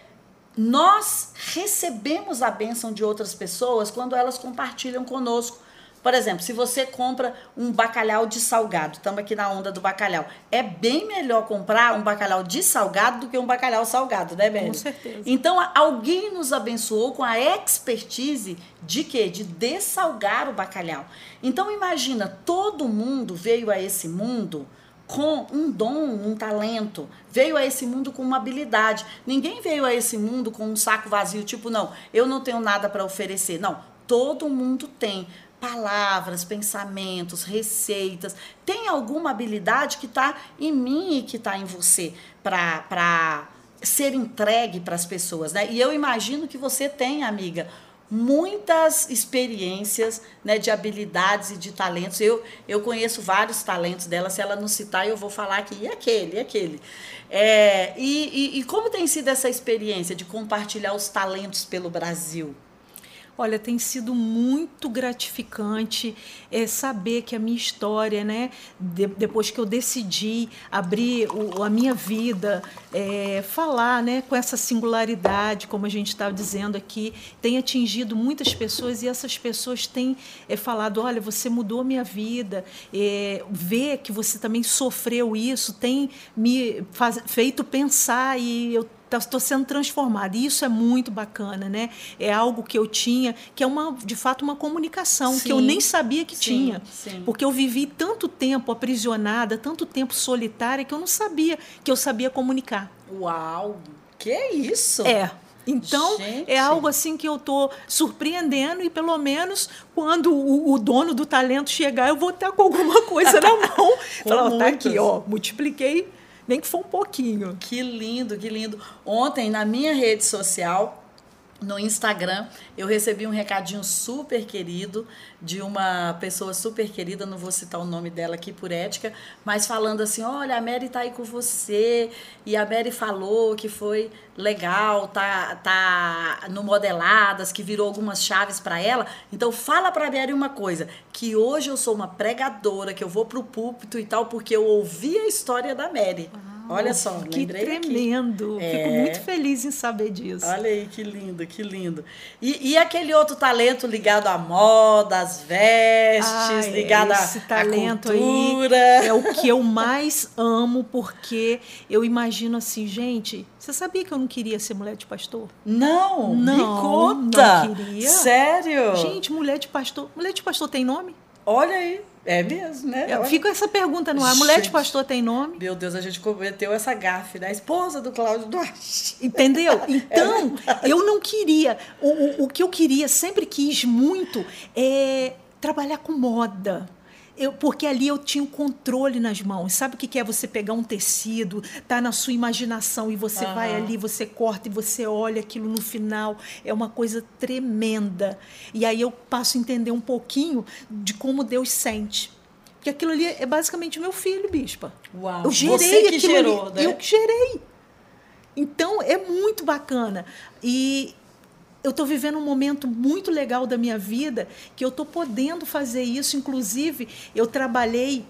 nós recebemos a bênção de outras pessoas quando elas compartilham conosco. Por exemplo, se você compra um bacalhau de salgado, estamos aqui na onda do bacalhau, é bem melhor comprar um bacalhau de salgado do que um bacalhau salgado, né, Beli? Com certeza. Então, alguém nos abençoou com a expertise de quê? De dessalgar o bacalhau. Então, imagina, todo mundo veio a esse mundo com um dom, um talento, veio a esse mundo com uma habilidade. Ninguém veio a esse mundo com um saco vazio, tipo, não, eu não tenho nada para oferecer. Não, todo mundo tem palavras, pensamentos, receitas. Tem alguma habilidade que está em mim e que está em você para ser entregue para as pessoas, né? E eu imagino que você tem, amiga, muitas experiências né, de habilidades e de talentos. Eu, eu conheço vários talentos dela, se ela não citar, eu vou falar aqui, e aquele, e aquele. É, e, e, e como tem sido essa experiência de compartilhar os talentos pelo Brasil? Olha, tem sido muito gratificante é, saber que a minha história, né, de, depois que eu decidi abrir o, a minha vida, é, falar né, com essa singularidade, como a gente estava dizendo aqui, tem atingido muitas pessoas e essas pessoas têm é, falado: olha, você mudou a minha vida, é, ver que você também sofreu isso tem me faz, feito pensar e eu estou sendo transformada. E isso é muito bacana, né? É algo que eu tinha, que é uma, de fato uma comunicação sim, que eu nem sabia que sim, tinha. Sim. Porque eu vivi tanto tempo aprisionada, tanto tempo solitária, que eu não sabia que eu sabia comunicar. Uau! Que é isso? É. Então, Gente. é algo assim que eu estou surpreendendo e, pelo menos, quando o, o, dono do talento chegar, eu vou estar com alguma coisa na mão. Falar, tá aqui, ó, multipliquei nem que for um pouquinho. Que lindo, que lindo. Ontem, na minha rede social, no Instagram, eu recebi um recadinho super querido de uma pessoa super querida, não vou citar o nome dela aqui por ética, mas falando assim: olha, a Mary tá aí com você, e a Mary falou que foi legal, tá, tá no Modeladas, que virou algumas chaves para ela. Então, fala pra Mary uma coisa: que hoje eu sou uma pregadora, que eu vou pro púlpito e tal, porque eu ouvi a história da Mary. Uhum. Olha só, que tremendo. É. Fico muito feliz em saber disso. Olha aí, que lindo, que lindo. E, e aquele outro talento ligado à moda, às vestes, Ai, ligado esse à, talento à cultura. Aí é o que eu mais amo, porque eu imagino assim, gente, você sabia que eu não queria ser mulher de pastor? Não, não me conta. Não queria. Sério? Gente, mulher de pastor. Mulher de pastor tem nome? Olha aí. É mesmo, né? Eu fico essa pergunta no ar. Mulher de pastor tem nome? Meu Deus, a gente cometeu essa gafe, né? A esposa do Cláudio Duarte. Entendeu? Então, é eu não queria. O, o, o que eu queria, sempre quis muito, é trabalhar com moda eu, porque ali eu tinha o controle nas mãos. Sabe o que é você pegar um tecido, tá na sua imaginação e você uhum. vai ali, você corta e você olha aquilo no final. É uma coisa tremenda. E aí eu passo a entender um pouquinho de como Deus sente. Porque aquilo ali é basicamente meu filho, bispa. Uau. Eu gerei você que gerou, ali. né? Eu que gerei. Então é muito bacana. E eu estou vivendo um momento muito legal da minha vida que eu estou podendo fazer isso. Inclusive, eu trabalhei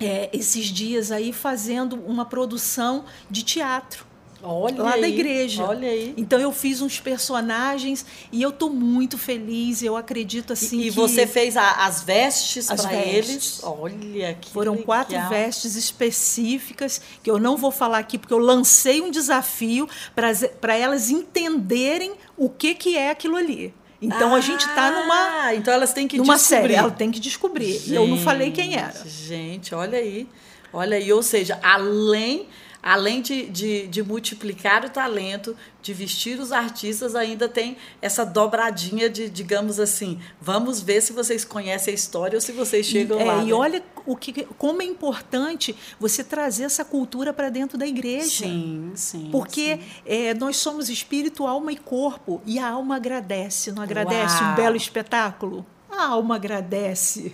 é, esses dias aí fazendo uma produção de teatro. Olha lá aí, da igreja. Olha aí. Então eu fiz uns personagens e eu estou muito feliz. Eu acredito assim. E, e você fez a, as vestes para eles? Olha que Foram legal. quatro vestes específicas que eu não vou falar aqui porque eu lancei um desafio para elas entenderem o que, que é aquilo ali. Então ah, a gente está numa. Então elas têm que numa descobrir. série. Ela tem que descobrir. Gente, eu não falei quem era. Gente, olha aí. Olha aí. Ou seja, além além de, de, de, multiplicar o talento, de vestir os artistas, ainda tem essa dobradinha de, digamos assim, vamos ver se vocês conhecem a história ou se vocês chegam é, lá. E né? olha o que, como é importante você trazer essa cultura para dentro da igreja. Sim, sim. Porque sim. É, nós somos espírito, alma e corpo, e a alma agradece, não agradece Uau. um belo espetáculo? A alma agradece?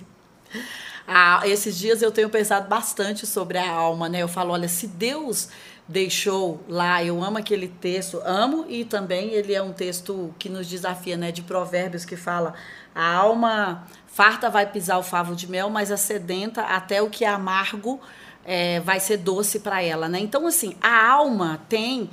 Ah, esses dias eu tenho pensado bastante sobre a alma, né? Eu falo, olha, se Deus deixou lá, eu amo aquele texto, amo e também ele é um texto que nos desafia, né, de provérbios que fala: a alma farta vai pisar o favo de mel, mas a sedenta até o que é amargo é, vai ser doce para ela, né? Então assim, a alma tem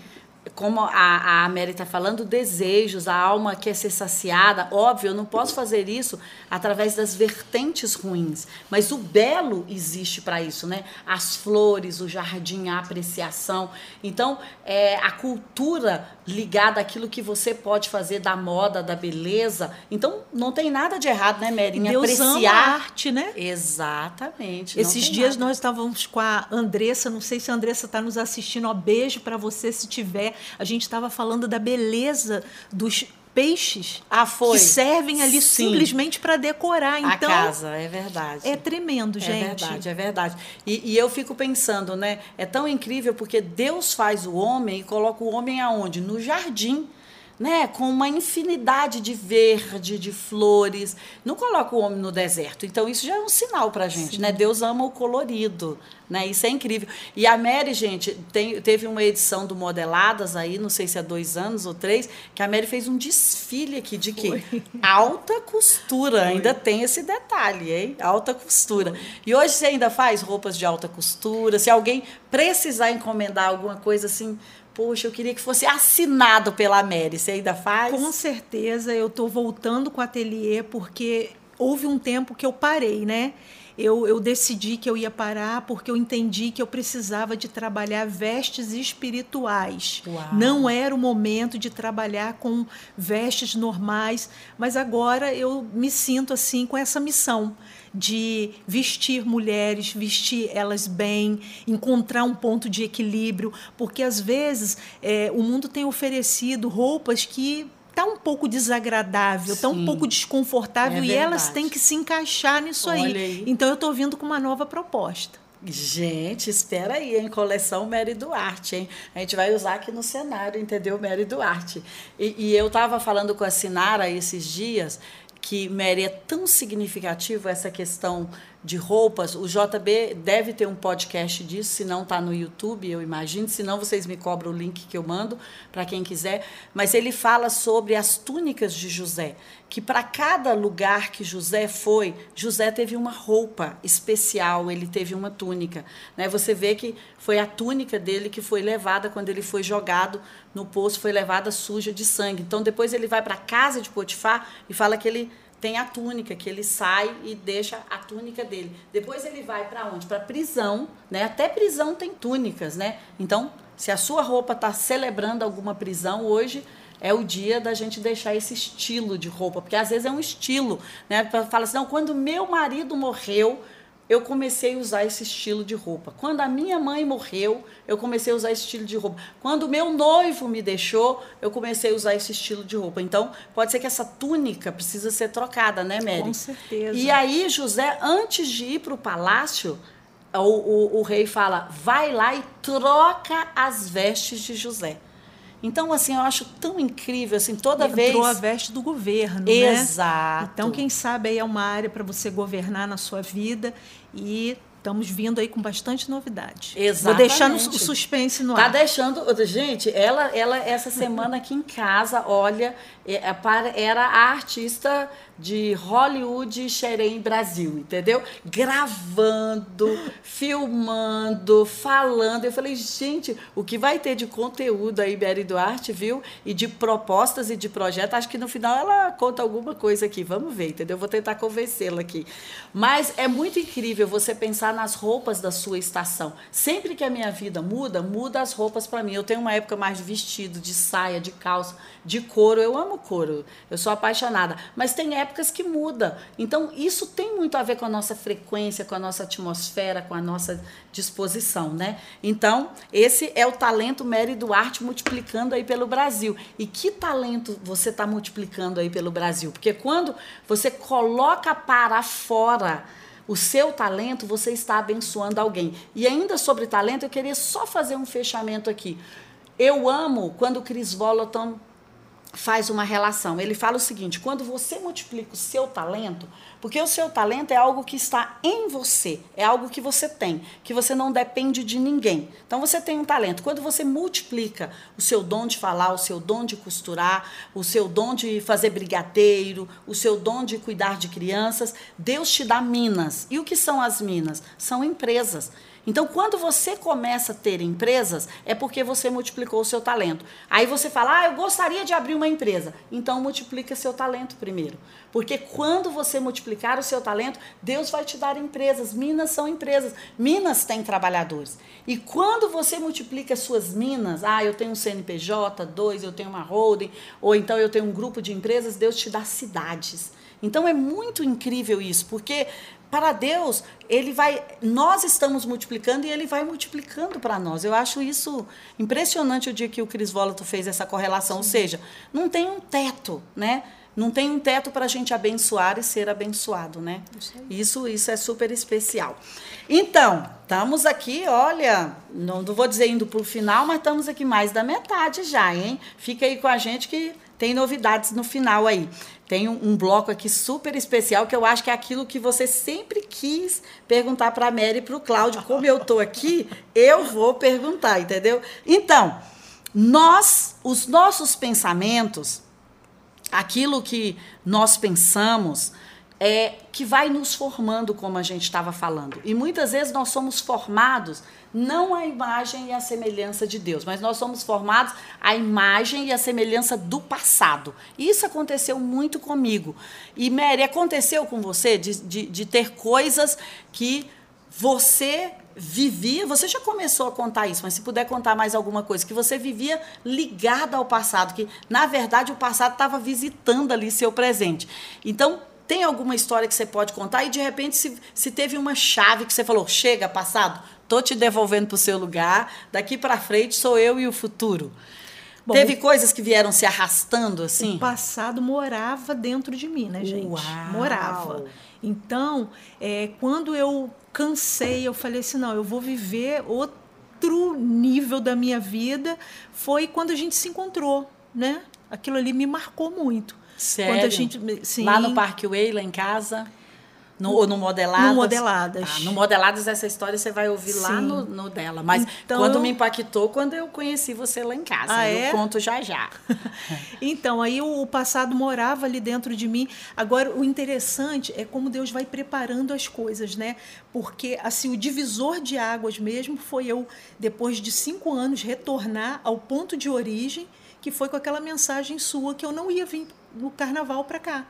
como a, a Mary está falando, desejos, a alma quer ser saciada. Óbvio, eu não posso fazer isso através das vertentes ruins, mas o belo existe para isso, né? As flores, o jardim, a apreciação. Então, é, a cultura ligada àquilo que você pode fazer da moda, da beleza. Então, não tem nada de errado, né, Mary? Em Deus apreciar a arte, né? Exatamente. Esses dias nada. nós estávamos com a Andressa, não sei se a Andressa está nos assistindo, ó, beijo para você se tiver. A gente estava falando da beleza dos peixes ah, que servem ali Sim. simplesmente para decorar. Então, a casa, é verdade. É tremendo, gente. É verdade, é verdade. E, e, eu fico pensando, né? É tão incrível porque Deus faz o homem e coloca o homem aonde? No jardim né, com uma infinidade de verde, de flores. Não coloca o homem no deserto. Então isso já é um sinal para a gente, Sim. né? Deus ama o colorido, né? Isso é incrível. E a Mary, gente, tem, teve uma edição do Modeladas aí, não sei se há dois anos ou três, que a Mary fez um desfile aqui de quê? Foi. Alta costura. Foi. Ainda tem esse detalhe, hein? Alta costura. Foi. E hoje você ainda faz roupas de alta costura. Se alguém precisar encomendar alguma coisa assim Poxa, eu queria que fosse assinado pela Mary. Você ainda faz? Com certeza, eu estou voltando com o ateliê porque houve um tempo que eu parei, né? Eu, eu decidi que eu ia parar porque eu entendi que eu precisava de trabalhar vestes espirituais. Uau. Não era o momento de trabalhar com vestes normais, mas agora eu me sinto assim com essa missão de vestir mulheres, vestir elas bem, encontrar um ponto de equilíbrio, porque às vezes é, o mundo tem oferecido roupas que tá um pouco desagradável, está um pouco desconfortável é e elas têm que se encaixar nisso aí. aí. Então eu estou vindo com uma nova proposta. Gente, espera aí, hein? Coleção Mary Duarte, hein? A gente vai usar aqui no cenário, entendeu? Mary Duarte. E, e eu estava falando com a Sinara esses dias que Mary é tão significativo essa questão de roupas. O JB deve ter um podcast disso, se não está no YouTube, eu imagino. Se não, vocês me cobram o link que eu mando para quem quiser. Mas ele fala sobre as túnicas de José, que para cada lugar que José foi, José teve uma roupa especial, ele teve uma túnica. Né? Você vê que foi a túnica dele que foi levada quando ele foi jogado no poço, foi levada suja de sangue. Então depois ele vai para a casa de Potifar e fala que ele tem a túnica, que ele sai e deixa a túnica dele. Depois ele vai para onde? Para prisão, né? Até prisão tem túnicas, né? Então, se a sua roupa está celebrando alguma prisão hoje, é o dia da gente deixar esse estilo de roupa, porque às vezes é um estilo, né? Fala assim, não, quando meu marido morreu, eu comecei a usar esse estilo de roupa. Quando a minha mãe morreu, eu comecei a usar esse estilo de roupa. Quando o meu noivo me deixou, eu comecei a usar esse estilo de roupa. Então, pode ser que essa túnica precisa ser trocada, né, Mary? Com certeza. E aí, José, antes de ir para o palácio, o, o, o rei fala: vai lá e troca as vestes de José. Então, assim, eu acho tão incrível, assim, toda Entrou vez... Entrou a veste do governo, Exato. né? Então, quem sabe aí é uma área para você governar na sua vida e estamos vindo aí com bastante novidade. Exatamente. Vou deixando o suspense no tá ar. Tá deixando, gente, ela, ela essa semana aqui em casa, olha, era a artista de Hollywood Xerém Brasil, entendeu? Gravando, filmando, falando. Eu falei, gente, o que vai ter de conteúdo aí, Beri Duarte, viu? E de propostas e de projetos. Acho que no final ela conta alguma coisa aqui. Vamos ver, entendeu? Vou tentar convencê-la aqui. Mas é muito incrível você pensar nas roupas da sua estação. Sempre que a minha vida muda, muda as roupas para mim. Eu tenho uma época mais de vestido, de saia, de calça, de couro. Eu amo couro. Eu sou apaixonada. Mas tem épocas que muda. Então, isso tem muito a ver com a nossa frequência, com a nossa atmosfera, com a nossa disposição, né? Então, esse é o talento Mary Duarte multiplicando aí pelo Brasil. E que talento você está multiplicando aí pelo Brasil? Porque quando você coloca para fora o seu talento, você está abençoando alguém. E ainda sobre talento, eu queria só fazer um fechamento aqui. Eu amo quando o Chris Volaton faz uma relação. Ele fala o seguinte: quando você multiplica o seu talento, porque o seu talento é algo que está em você, é algo que você tem, que você não depende de ninguém. Então você tem um talento. Quando você multiplica o seu dom de falar, o seu dom de costurar, o seu dom de fazer brigadeiro, o seu dom de cuidar de crianças, Deus te dá minas. E o que são as minas? São empresas. Então, quando você começa a ter empresas, é porque você multiplicou o seu talento. Aí você fala, ah, eu gostaria de abrir uma empresa. Então, multiplica seu talento primeiro. Porque quando você multiplicar o seu talento, Deus vai te dar empresas. Minas são empresas. Minas têm trabalhadores. E quando você multiplica suas minas, ah, eu tenho um CNPJ, dois, eu tenho uma holding, ou então eu tenho um grupo de empresas, Deus te dá cidades. Então é muito incrível isso, porque para Deus, ele vai, nós estamos multiplicando e ele vai multiplicando para nós. Eu acho isso impressionante o dia que o Cris Volato fez essa correlação, Sim. ou seja, não tem um teto, né? Não tem um teto para a gente abençoar e ser abençoado, né? Isso, isso é super especial. Então, estamos aqui, olha, não, não vou dizer indo para o final, mas estamos aqui mais da metade já, hein? Fica aí com a gente que tem novidades no final aí. Tem um, bloco aqui super especial que eu acho que é aquilo que você sempre quis perguntar para a Mary e para o Cláudio. Como eu estou aqui, eu vou perguntar, entendeu? Então, nós, os nossos pensamentos, aquilo que nós pensamos, é que vai nos formando, como a gente estava falando. E muitas vezes nós somos formados não a imagem e a semelhança de Deus, mas nós somos formados a imagem e a semelhança do passado. Isso aconteceu muito comigo. E Mary, aconteceu com você de, de, de ter coisas que você vivia, você já começou a contar isso, mas se puder contar mais alguma coisa, que você vivia ligada ao passado, que na verdade o passado estava visitando ali seu presente. Então, tem alguma história que você pode contar e de repente se, se teve uma chave que você falou, chega, passado, tô te devolvendo para o seu lugar, daqui para frente sou eu e o futuro. Bom, Teve coisas que vieram se arrastando assim? O passado morava dentro de mim, né, gente? Uau. Morava. Então, é, quando eu cansei, eu falei assim: não, eu vou viver outro nível da minha vida. Foi quando a gente se encontrou, né? Aquilo ali me marcou muito. Sério? Quando a gente, sim, Lá no Parque Way, lá em casa? No, ou no Modeladas? No Modeladas. Ah, no Modeladas, essa história você vai ouvir Sim. lá no, no, dela. Mas então, quando me impactou, quando eu conheci você lá em casa. Ah, eu é? conto já já. então, aí o passado morava ali dentro de mim. Agora, o interessante é como Deus vai preparando as coisas, né? Porque, assim, o divisor de águas mesmo foi eu, depois de cinco anos, retornar ao ponto de origem, que foi com aquela mensagem sua que eu não ia vir no carnaval para cá.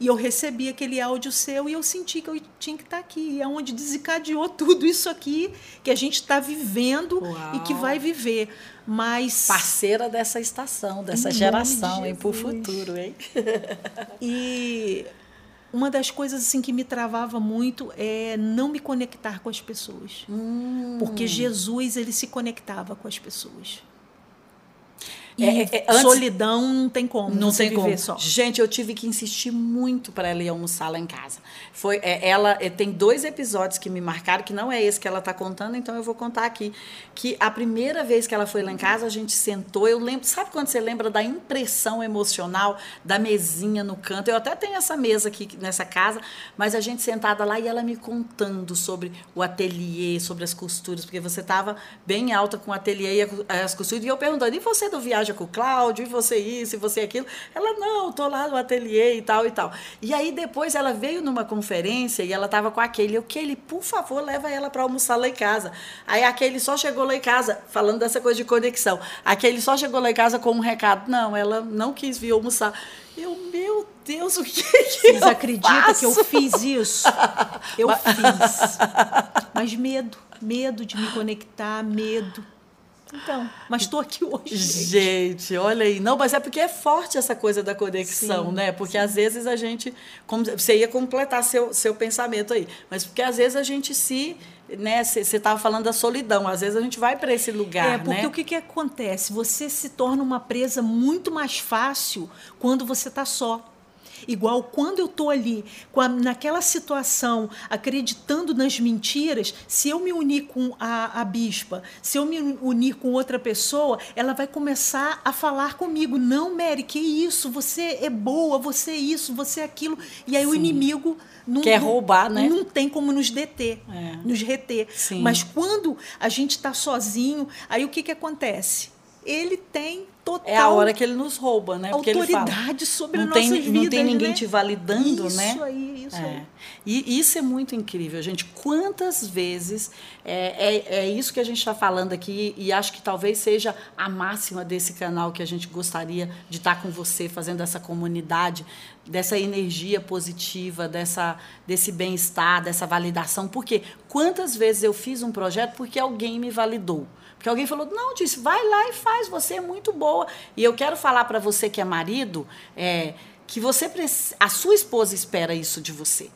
E eu recebi aquele áudio seu e eu senti que eu tinha que estar tá aqui. É onde desencadeou tudo isso aqui que a gente está vivendo Uau. e que vai viver. Mas. Parceira dessa estação, dessa geração, hein? Por futuro, hein? e uma das coisas assim que me travava muito é não me conectar com as pessoas. Hum. Porque Jesus, ele se conectava com as pessoas. E é, é, solidão não tem como. Não tem como. Só. Gente, eu tive que insistir muito para ela ir almoçar lá em casa. Foi, é, ela é, tem dois episódios que me marcaram, que não é esse que ela está contando, então eu vou contar aqui. Que a primeira vez que ela foi lá em casa, a gente sentou. Eu lembro, sabe quando você lembra da impressão emocional da mesinha no canto? Eu até tenho essa mesa aqui nessa casa, mas a gente sentada lá e ela me contando sobre o ateliê, sobre as costuras, porque você estava bem alta com o ateliê e as costuras. E eu perguntando, e você do viagem? Viaja com o Cláudio, e você isso, e você aquilo. Ela, não, tô lá no ateliê e tal e tal. E aí depois ela veio numa conferência e ela tava com aquele, o que ele, por favor, leva ela para almoçar lá em casa. Aí aquele só chegou lá em casa, falando dessa coisa de conexão. Aquele só chegou lá em casa com um recado. Não, ela não quis vir almoçar. Eu, meu Deus, o que, que Vocês acreditam que eu fiz isso? Eu fiz. Mas medo, medo de me conectar, medo. Então, mas estou aqui hoje. Gente. olha aí. Não, mas é porque é forte essa coisa da conexão, sim, né? Porque sim. às vezes a gente. Como, você ia completar seu, seu pensamento aí. Mas porque às vezes a gente se. Né, você estava falando da solidão, às vezes a gente vai para esse lugar. É, porque né? o que, que acontece? Você se torna uma presa muito mais fácil quando você está só. Igual quando eu estou ali, a, naquela situação, acreditando nas mentiras, se eu me unir com a, a bispa, se eu me unir com outra pessoa, ela vai começar a falar comigo. Não, Mary, que isso? Você é boa, você é isso, você é aquilo. E aí Sim. o inimigo não, quer roubar, né? Não tem como nos deter, é. nos reter. Sim. Mas quando a gente está sozinho, aí o que, que acontece? Ele tem total. É a hora que ele nos rouba, né? Porque autoridade sobre não tem, nossas vidas. Não tem ninguém né? te validando, isso né? Isso aí, isso é. aí. E isso é muito incrível, gente. Quantas vezes é, é, é isso que a gente está falando aqui, e acho que talvez seja a máxima desse canal que a gente gostaria de estar tá com você, fazendo essa comunidade, dessa energia positiva, dessa, desse bem-estar, dessa validação. Porque quantas vezes eu fiz um projeto porque alguém me validou? Porque alguém falou, não, disse, vai lá e faz, você é muito boa. E eu quero falar para você que é marido, é, que você a sua esposa espera isso de você.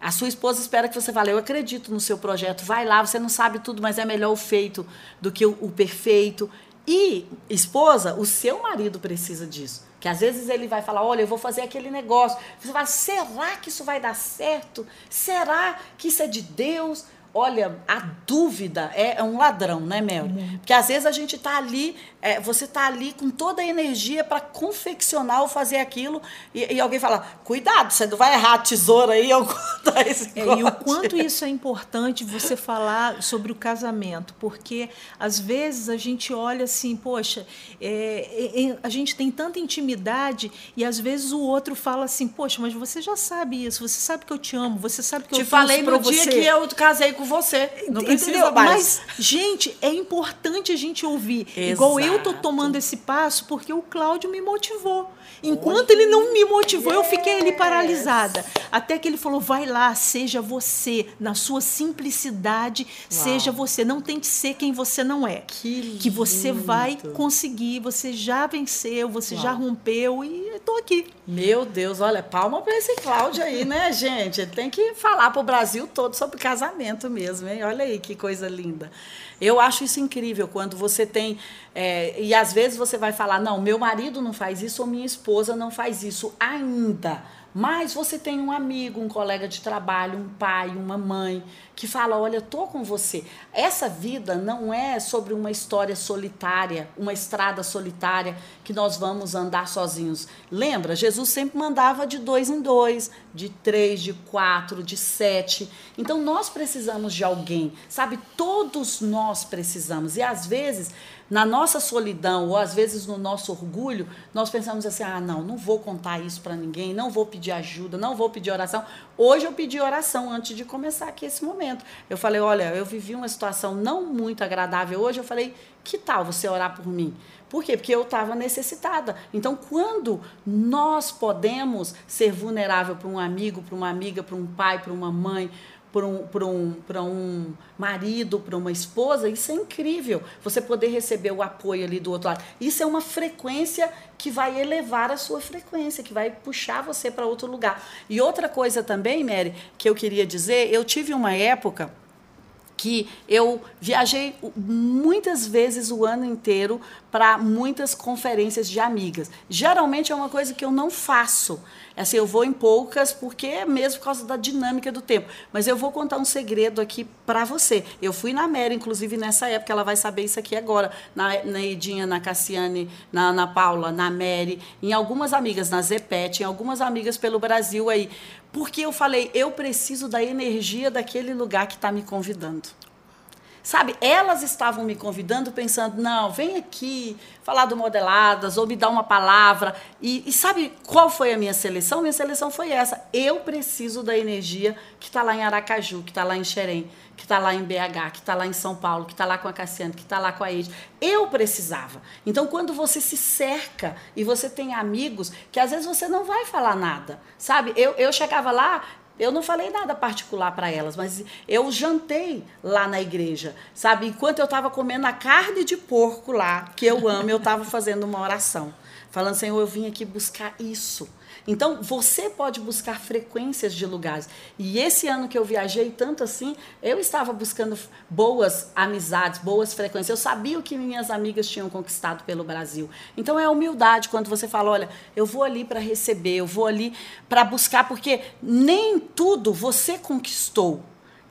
A sua esposa espera que você fale, eu acredito no seu projeto, vai lá, você não sabe tudo, mas é melhor o feito do que o, o perfeito. E, esposa, o seu marido precisa disso. Que às vezes ele vai falar: olha, eu vou fazer aquele negócio. Você fala: será que isso vai dar certo? Será que isso é de Deus? Olha, a dúvida é, é um ladrão, né, Mel? Uhum. Porque às vezes a gente está ali, é, você está ali com toda a energia para confeccionar ou fazer aquilo, e, e, alguém fala: cuidado, você não vai errar a tesoura aí cortar esse é, E o quanto isso é importante você falar sobre o casamento, porque às vezes a gente olha assim, poxa, é, é, é, a gente tem tanta intimidade, e às vezes o outro fala assim: poxa, mas você já sabe isso, você sabe que eu te amo, você sabe que te eu te falei no dia que eu casei com com você. Não precisa Entendeu? mais. Mas, gente, é importante a gente ouvir. Exato. Igual eu tô tomando esse passo porque o Cláudio me motivou. Enquanto ele não me motivou, eu fiquei ali paralisada. Até que ele falou: vai lá, seja você, na sua simplicidade, Uau. seja você. Não tente ser quem você não é. Que, que você vai conseguir, você já venceu, você Uau. já rompeu e estou aqui. Meu Deus, olha, palma para esse Cláudio aí, né, gente? Ele tem que falar para o Brasil todo sobre casamento mesmo, hein? Olha aí que coisa linda. Eu acho isso incrível quando você tem. É, e às vezes você vai falar: não, meu marido não faz isso ou minha esposa não faz isso ainda. Mas você tem um amigo, um colega de trabalho, um pai, uma mãe que fala: Olha, tô com você. Essa vida não é sobre uma história solitária, uma estrada solitária que nós vamos andar sozinhos. Lembra? Jesus sempre mandava de dois em dois, de três, de quatro, de sete. Então nós precisamos de alguém, sabe? Todos nós precisamos. E às vezes na nossa solidão ou às vezes no nosso orgulho, nós pensamos assim: ah, não, não vou contar isso para ninguém, não vou pedir ajuda, não vou pedir oração. Hoje eu pedi oração antes de começar aqui esse momento. Eu falei: olha, eu vivi uma situação não muito agradável hoje. Eu falei: que tal você orar por mim? Por quê? Porque eu estava necessitada. Então, quando nós podemos ser vulnerável para um amigo, para uma amiga, para um pai, para uma mãe, para um, um, um marido, para uma esposa, isso é incrível. Você poder receber o apoio ali do outro lado. Isso é uma frequência que vai elevar a sua frequência, que vai puxar você para outro lugar. E outra coisa também, Mary, que eu queria dizer, eu tive uma época que eu viajei muitas vezes o ano inteiro para muitas conferências de amigas. Geralmente é uma coisa que eu não faço. Assim, eu vou em poucas porque é mesmo por causa da dinâmica do tempo. Mas eu vou contar um segredo aqui para você. Eu fui na Mary, inclusive nessa época, ela vai saber isso aqui agora. Na, na Edinha, na Cassiane, na Ana Paula, na Mary, em algumas amigas, na Zepete, em algumas amigas pelo Brasil aí. Porque eu falei, eu preciso da energia daquele lugar que está me convidando. Sabe, elas estavam me convidando pensando, não, vem aqui falar do Modeladas ou me dar uma palavra. E, e sabe qual foi a minha seleção? Minha seleção foi essa. Eu preciso da energia que está lá em Aracaju, que está lá em Xerém, que está lá em BH, que está lá em São Paulo, que está lá com a Cassiane, que está lá com a Ed. Eu precisava. Então, quando você se cerca e você tem amigos, que às vezes você não vai falar nada, sabe? Eu, eu chegava lá, eu não falei nada particular para elas, mas eu jantei lá na igreja, sabe? Enquanto eu estava comendo a carne de porco lá, que eu amo, eu estava fazendo uma oração, falando: Senhor, eu vim aqui buscar isso. Então, você pode buscar frequências de lugares. E esse ano que eu viajei tanto assim, eu estava buscando boas amizades, boas frequências. Eu sabia o que minhas amigas tinham conquistado pelo Brasil. Então, é humildade quando você fala: olha, eu vou ali para receber, eu vou ali para buscar, porque nem tudo você conquistou.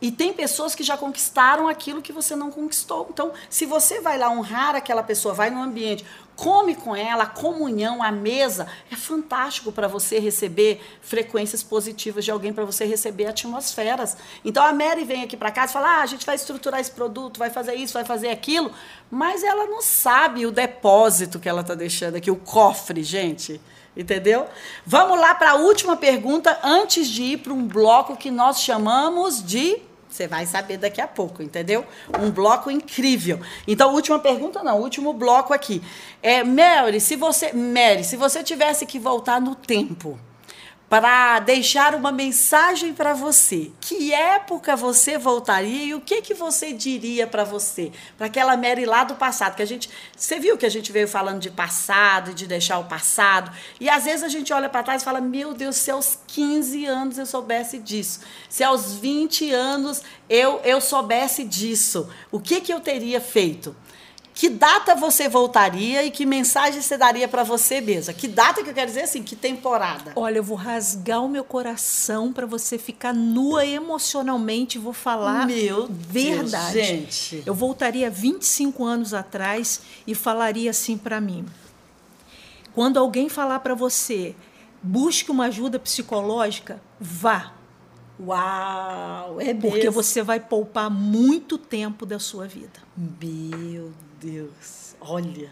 E tem pessoas que já conquistaram aquilo que você não conquistou. Então, se você vai lá honrar aquela pessoa, vai no ambiente, come com ela, a comunhão, a mesa, é fantástico para você receber frequências positivas de alguém, para você receber atmosferas. Então, a Mary vem aqui para casa e fala: ah, a gente vai estruturar esse produto, vai fazer isso, vai fazer aquilo, mas ela não sabe o depósito que ela está deixando aqui, o cofre, gente. Entendeu? Vamos lá para a última pergunta antes de ir para um bloco que nós chamamos de você vai saber daqui a pouco, entendeu? Um bloco incrível. Então, última pergunta não, último bloco aqui. É, Mary, se você, Mary, se você tivesse que voltar no tempo, para deixar uma mensagem para você. Que época você voltaria e o que que você diria para você, para aquela Mary lá do passado, que a gente, você viu que a gente veio falando de passado, de deixar o passado, e às vezes a gente olha para trás e fala: "Meu Deus, se aos 15 anos eu soubesse disso, se aos 20 anos eu eu soubesse disso, o que que eu teria feito?" Que data você voltaria e que mensagem você daria para você mesma? Que data que eu quero dizer assim? Que temporada? Olha, eu vou rasgar o meu coração para você ficar nua emocionalmente. Vou falar meu verdade. Deus, gente. Eu voltaria 25 anos atrás e falaria assim para mim: quando alguém falar para você, busque uma ajuda psicológica, vá. Uau, é Porque mesmo. você vai poupar muito tempo da sua vida. Meu Deus, olha.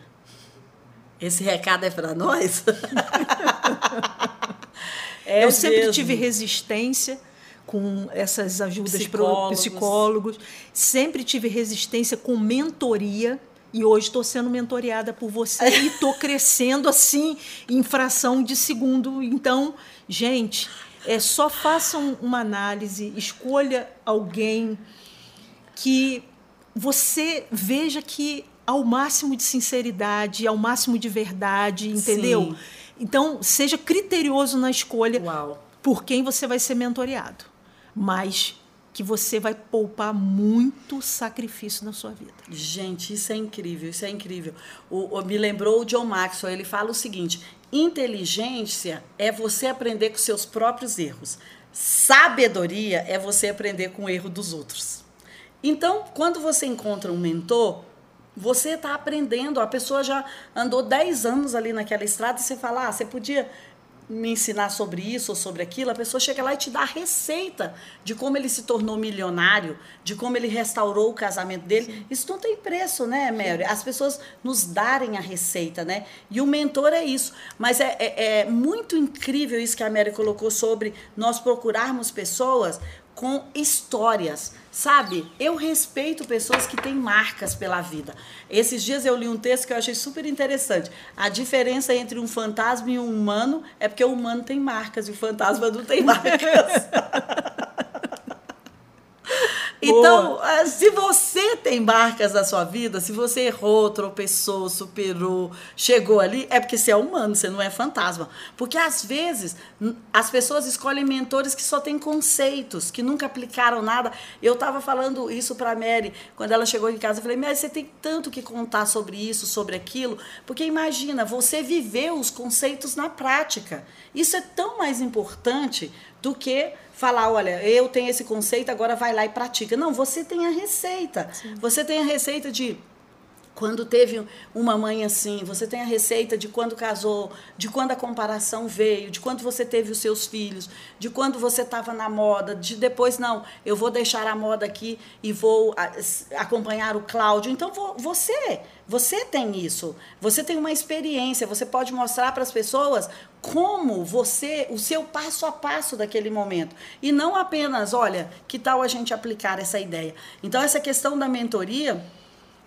Esse recado é para nós? é eu sempre mesmo. tive resistência com essas ajudas para psicólogos, sempre tive resistência com mentoria. E hoje estou sendo mentoreada por você e estou crescendo assim em fração de segundo. Então, gente, é só façam uma análise, escolha alguém que você veja que ao máximo de sinceridade, ao máximo de verdade, entendeu? Sim. Então, seja criterioso na escolha Uau. por quem você vai ser mentoreado. Mas que você vai poupar muito sacrifício na sua vida. Gente, isso é incrível, isso é incrível. O, o, me lembrou o John Maxwell, ele fala o seguinte: inteligência é você aprender com seus próprios erros. Sabedoria é você aprender com o erro dos outros. Então, quando você encontra um mentor, você está aprendendo, a pessoa já andou 10 anos ali naquela estrada e você fala, ah, você podia me ensinar sobre isso ou sobre aquilo, a pessoa chega lá e te dá a receita de como ele se tornou milionário, de como ele restaurou o casamento dele. Sim. Isso não tem preço, né, Mary? As pessoas nos darem a receita, né? E o mentor é isso. Mas é, é, é muito incrível isso que a Mary colocou sobre nós procurarmos pessoas com histórias, sabe? Eu respeito pessoas que têm marcas pela vida. Esses dias eu li um texto que eu achei super interessante. A diferença entre um fantasma e um humano é porque o humano tem marcas e o fantasma não tem marcas. Então, Boa. Eh, se você tem marcas na sua vida, se você errou, tropeçou, superou, chegou ali, é porque você é humano, você não é fantasma. Porque às vezes as pessoas escolhem mentores que só têm conceitos, que nunca aplicaram nada. Eu estava falando isso para a Mary quando ela chegou em casa. Eu falei, Mary, você tem tanto que contar sobre isso, sobre aquilo. Porque imagina, você viveu os conceitos na prática. Isso é tão mais importante do que falar, olha, eu tenho esse conceito, agora vai lá e pratica. Não, você tem a receita. Sim. Você tem a receita de quando teve uma mãe assim, você tem a receita de quando casou, de quando a comparação veio, de quando você teve os seus filhos, de quando você estava na moda, de depois, não, eu vou deixar a moda aqui e vou acompanhar o Cláudio. Então, você, você tem isso. Você tem uma experiência, você pode mostrar para as pessoas como você, o seu passo a passo daquele momento. E não apenas, olha, que tal a gente aplicar essa ideia. Então, essa questão da mentoria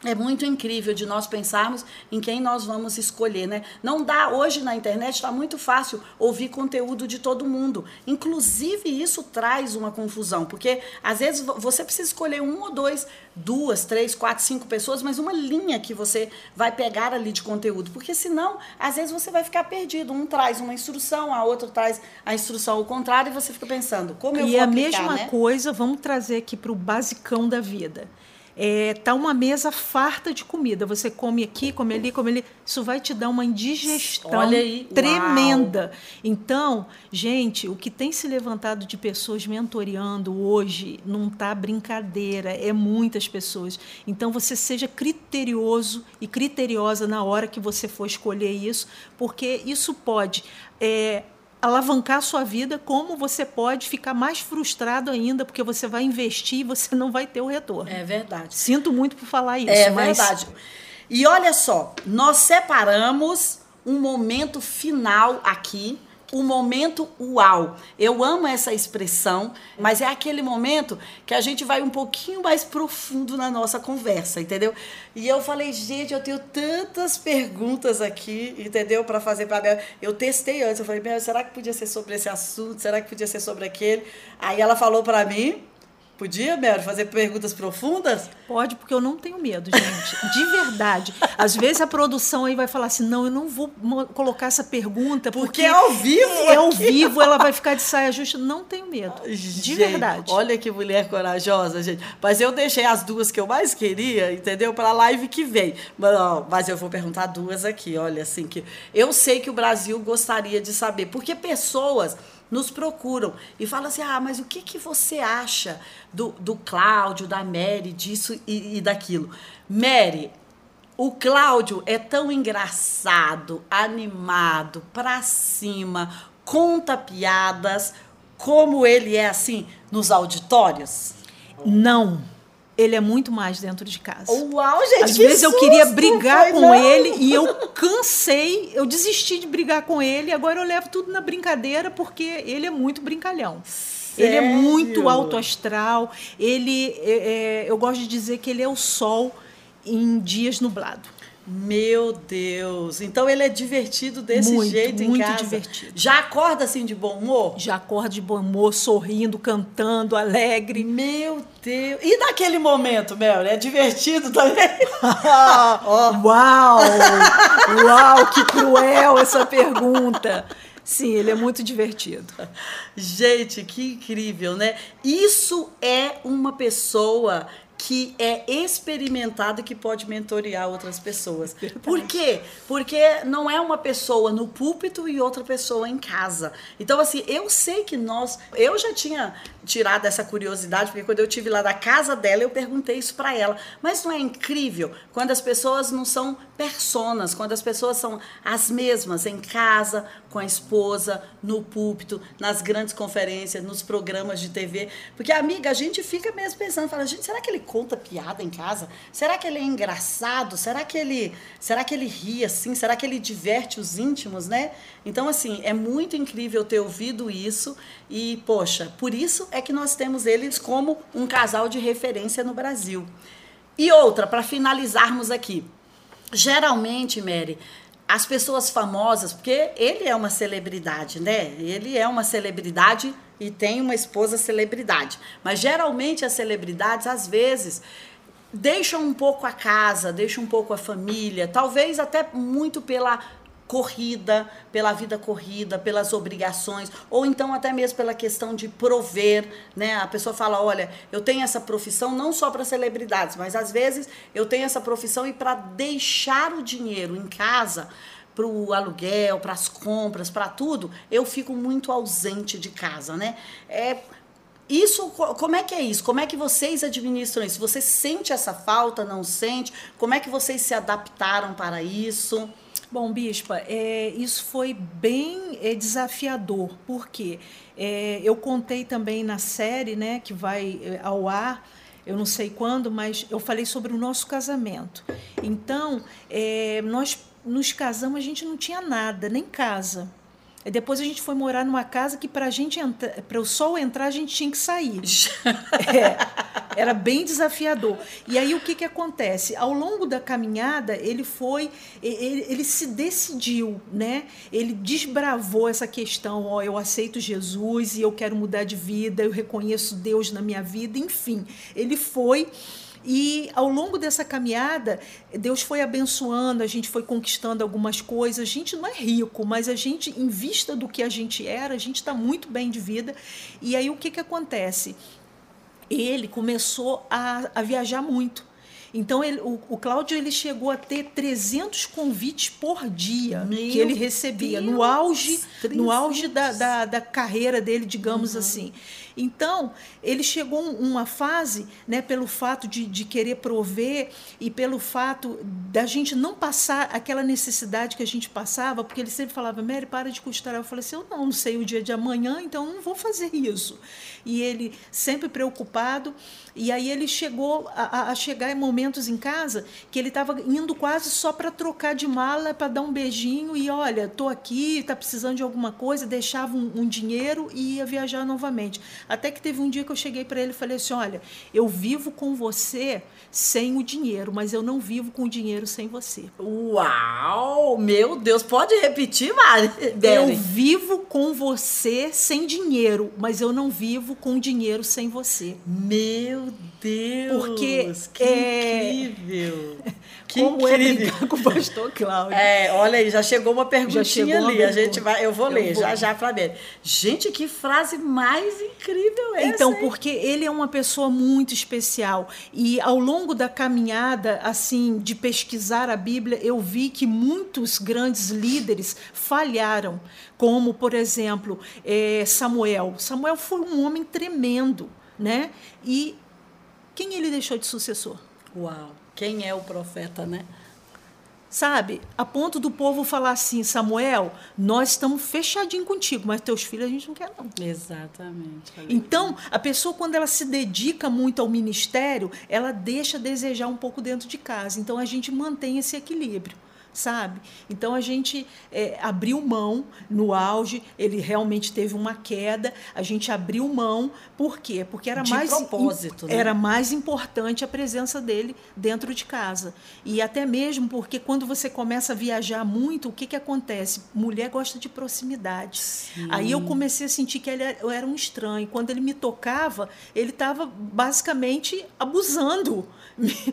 é muito incrível de nós pensarmos em quem nós vamos escolher, né? Não dá, hoje na internet está muito fácil ouvir conteúdo de todo mundo. Inclusive, isso traz uma confusão, porque às vezes você precisa escolher um ou dois, duas, três, quatro, cinco pessoas, mas uma linha que você vai pegar ali de conteúdo, porque senão, às vezes você vai ficar perdido. Um traz uma instrução, a outra traz a instrução ao contrário, e você fica pensando, como eu e vou a aplicar, mesma né? coisa, vamos trazer aqui para o basicão da vida. É, tá uma mesa farta de comida. Você come aqui, come ali, come ali. Isso vai te dar uma indigestão aí, tremenda. Então, gente, o que tem se levantado de pessoas mentoreando hoje não tá brincadeira. É muitas pessoas. Então, você seja criterioso e criteriosa na hora que você for escolher isso, porque isso pode é, alavancar a sua vida, como você pode ficar mais frustrado ainda, porque você vai investir e você não vai ter o retorno. É verdade. Sinto muito por falar isso. É mas verdade. E olha só, nós separamos um momento final aqui, o momento uau. Eu amo essa expressão, mas é aquele momento que a gente vai um pouquinho mais profundo na nossa conversa, entendeu? E eu falei, gente, eu tenho tantas perguntas aqui, entendeu, para fazer para Bel. Eu testei antes, eu falei, Bel, será que podia ser sobre esse assunto? Será que podia ser sobre aquele? Aí ela falou para mim, Podia, Mary, fazer perguntas profundas? Pode, porque eu não tenho medo, gente. De verdade. Às vezes a produção aí vai falar assim: não, eu não vou colocar essa pergunta. Porque, porque é ao vivo. É ao vivo, ela vai ficar de saia justa. Não tenho medo. De gente, verdade. Olha que mulher corajosa, gente. Mas eu deixei as duas que eu mais queria, entendeu? Para a live que vem. Mas, ó, mas eu vou perguntar duas aqui, olha, assim, que eu sei que o Brasil gostaria de saber. Porque pessoas nos procuram e falam assim: ah, mas o que, que você acha do, do Cláudio, da Mary, disso e, e daquilo? Mary, o Cláudio é tão engraçado, animado, pra cima, conta piadas, como ele é assim nos auditórios? Não ele é muito mais dentro de casa. Uau, gente! Às vezes susto, eu queria brigar foi, com não. ele e eu cansei, eu desisti de brigar com ele. Agora eu levo tudo na brincadeira porque ele é muito brincalhão. Sério? Ele é muito alto astral. Ele, é, é, eu gosto de dizer que ele é o sol em dias nublados. Meu Deus! Então ele é divertido desse muito, jeito em muito casa. divertido. Já acorda assim de bom humor? Já acorda de bom humor, sorrindo, cantando, alegre. Meu Deus! E naquele momento, Mel, é divertido também? oh. Uau! Uau, que cruel essa pergunta! Sim, ele é muito divertido. Gente, que incrível, né? Isso é uma pessoa que é experimentado e que pode mentorear outras pessoas. Verdade. Por quê? Porque não é uma pessoa no púlpito e outra pessoa em casa. Então, assim, eu sei que nós. Eu já tinha tirado essa curiosidade, porque quando eu tive lá da casa dela, eu perguntei isso para ela. Mas não é incrível quando as pessoas não são personas, quando as pessoas são as mesmas em casa, com a esposa, no púlpito, nas grandes conferências, nos programas de TV. Porque, amiga, a gente fica mesmo pensando, fala, gente, será que ele conta piada em casa? Será que ele é engraçado? Será que ele, será que ele ri assim? Será que ele diverte os íntimos, né? Então, assim, é muito incrível ter ouvido isso e, poxa, por isso é que nós temos eles como um casal de referência no Brasil. E outra, para finalizarmos aqui. Geralmente, Mary, as pessoas famosas, porque ele é uma celebridade, né? Ele é uma celebridade e tem uma esposa celebridade. Mas geralmente as celebridades, às vezes, deixam um pouco a casa, deixam um pouco a família, talvez até muito pela corrida, pela vida corrida, pelas obrigações, ou então até mesmo pela questão de prover, né? A pessoa fala, olha, eu tenho essa profissão não só para celebridades, mas às vezes eu tenho essa profissão e para deixar o dinheiro em casa para o aluguel, para as compras, para tudo, eu fico muito ausente de casa, né? É, isso, como é que é isso? Como é que vocês administram isso? Você sente essa falta, não sente? Como é que vocês se adaptaram para isso? Bom, Bispa, é, isso foi bem é, desafiador, porque é, eu contei também na série né, que vai é, ao ar, eu não sei quando, mas eu falei sobre o nosso casamento. Então, é, nós nos casamos, a gente não tinha nada, nem casa. Depois a gente foi morar numa casa que para gente para o sol entrar a gente tinha que sair. é, era bem desafiador. E aí o que que acontece? Ao longo da caminhada ele foi, ele, ele se decidiu, né? Ele desbravou essa questão, ó, eu aceito Jesus e eu quero mudar de vida, eu reconheço Deus na minha vida, enfim. Ele foi e ao longo dessa caminhada, Deus foi abençoando, a gente foi conquistando algumas coisas. A gente não é rico, mas a gente, em vista do que a gente era, a gente está muito bem de vida. E aí o que, que acontece? Ele começou a, a viajar muito. Então, ele, o, o Cláudio ele chegou a ter 300 convites por dia Meu que ele recebia, Deus, no auge, no auge da, da, da carreira dele, digamos uhum. assim. Então, ele chegou uma fase, né, pelo fato de, de querer prover e pelo fato da gente não passar aquela necessidade que a gente passava, porque ele sempre falava, Mary, para de costurar. Eu falei assim, eu não, não sei o dia de amanhã, então não vou fazer isso. E ele sempre preocupado, e aí ele chegou a, a chegar em momentos em casa que ele estava indo quase só para trocar de mala, para dar um beijinho e olha, estou aqui, está precisando de alguma coisa, deixava um, um dinheiro e ia viajar novamente. Até que teve um dia que eu cheguei para ele e falei assim: olha, eu vivo com você sem o dinheiro, mas eu não vivo com o dinheiro sem você. Uau! Meu Deus, pode repetir, Mari? Eu vivo com você sem dinheiro, mas eu não vivo com dinheiro sem você. Meu Deus! Porque que é... incrível! Que Como é incrível. é brincar com o pastor Cláudio? É, olha aí, já chegou uma perguntinha chegou ali. Pergunta. A gente vai, eu vou eu ler vou. já já, Flávia. Gente, que frase mais incrível essa! Então, hein? porque ele é uma pessoa muito especial e ao longo da caminhada, assim, de pesquisar a Bíblia, eu vi que muitos grandes líderes falharam, como por exemplo é, Samuel. Samuel foi um homem tremendo, né? E quem ele deixou de sucessor? Uau! Quem é o profeta, né? Sabe, a ponto do povo falar assim, Samuel, nós estamos fechadinhos contigo, mas teus filhos a gente não quer não. Exatamente. Então, a pessoa quando ela se dedica muito ao ministério, ela deixa desejar um pouco dentro de casa. Então a gente mantém esse equilíbrio sabe? Então a gente é, abriu mão no auge, ele realmente teve uma queda, a gente abriu mão, por quê? Porque era de mais propósito, né? era mais importante a presença dele dentro de casa. E até mesmo porque quando você começa a viajar muito, o que, que acontece? Mulher gosta de proximidade. Sim. Aí eu comecei a sentir que ele era um estranho. Quando ele me tocava, ele estava basicamente abusando.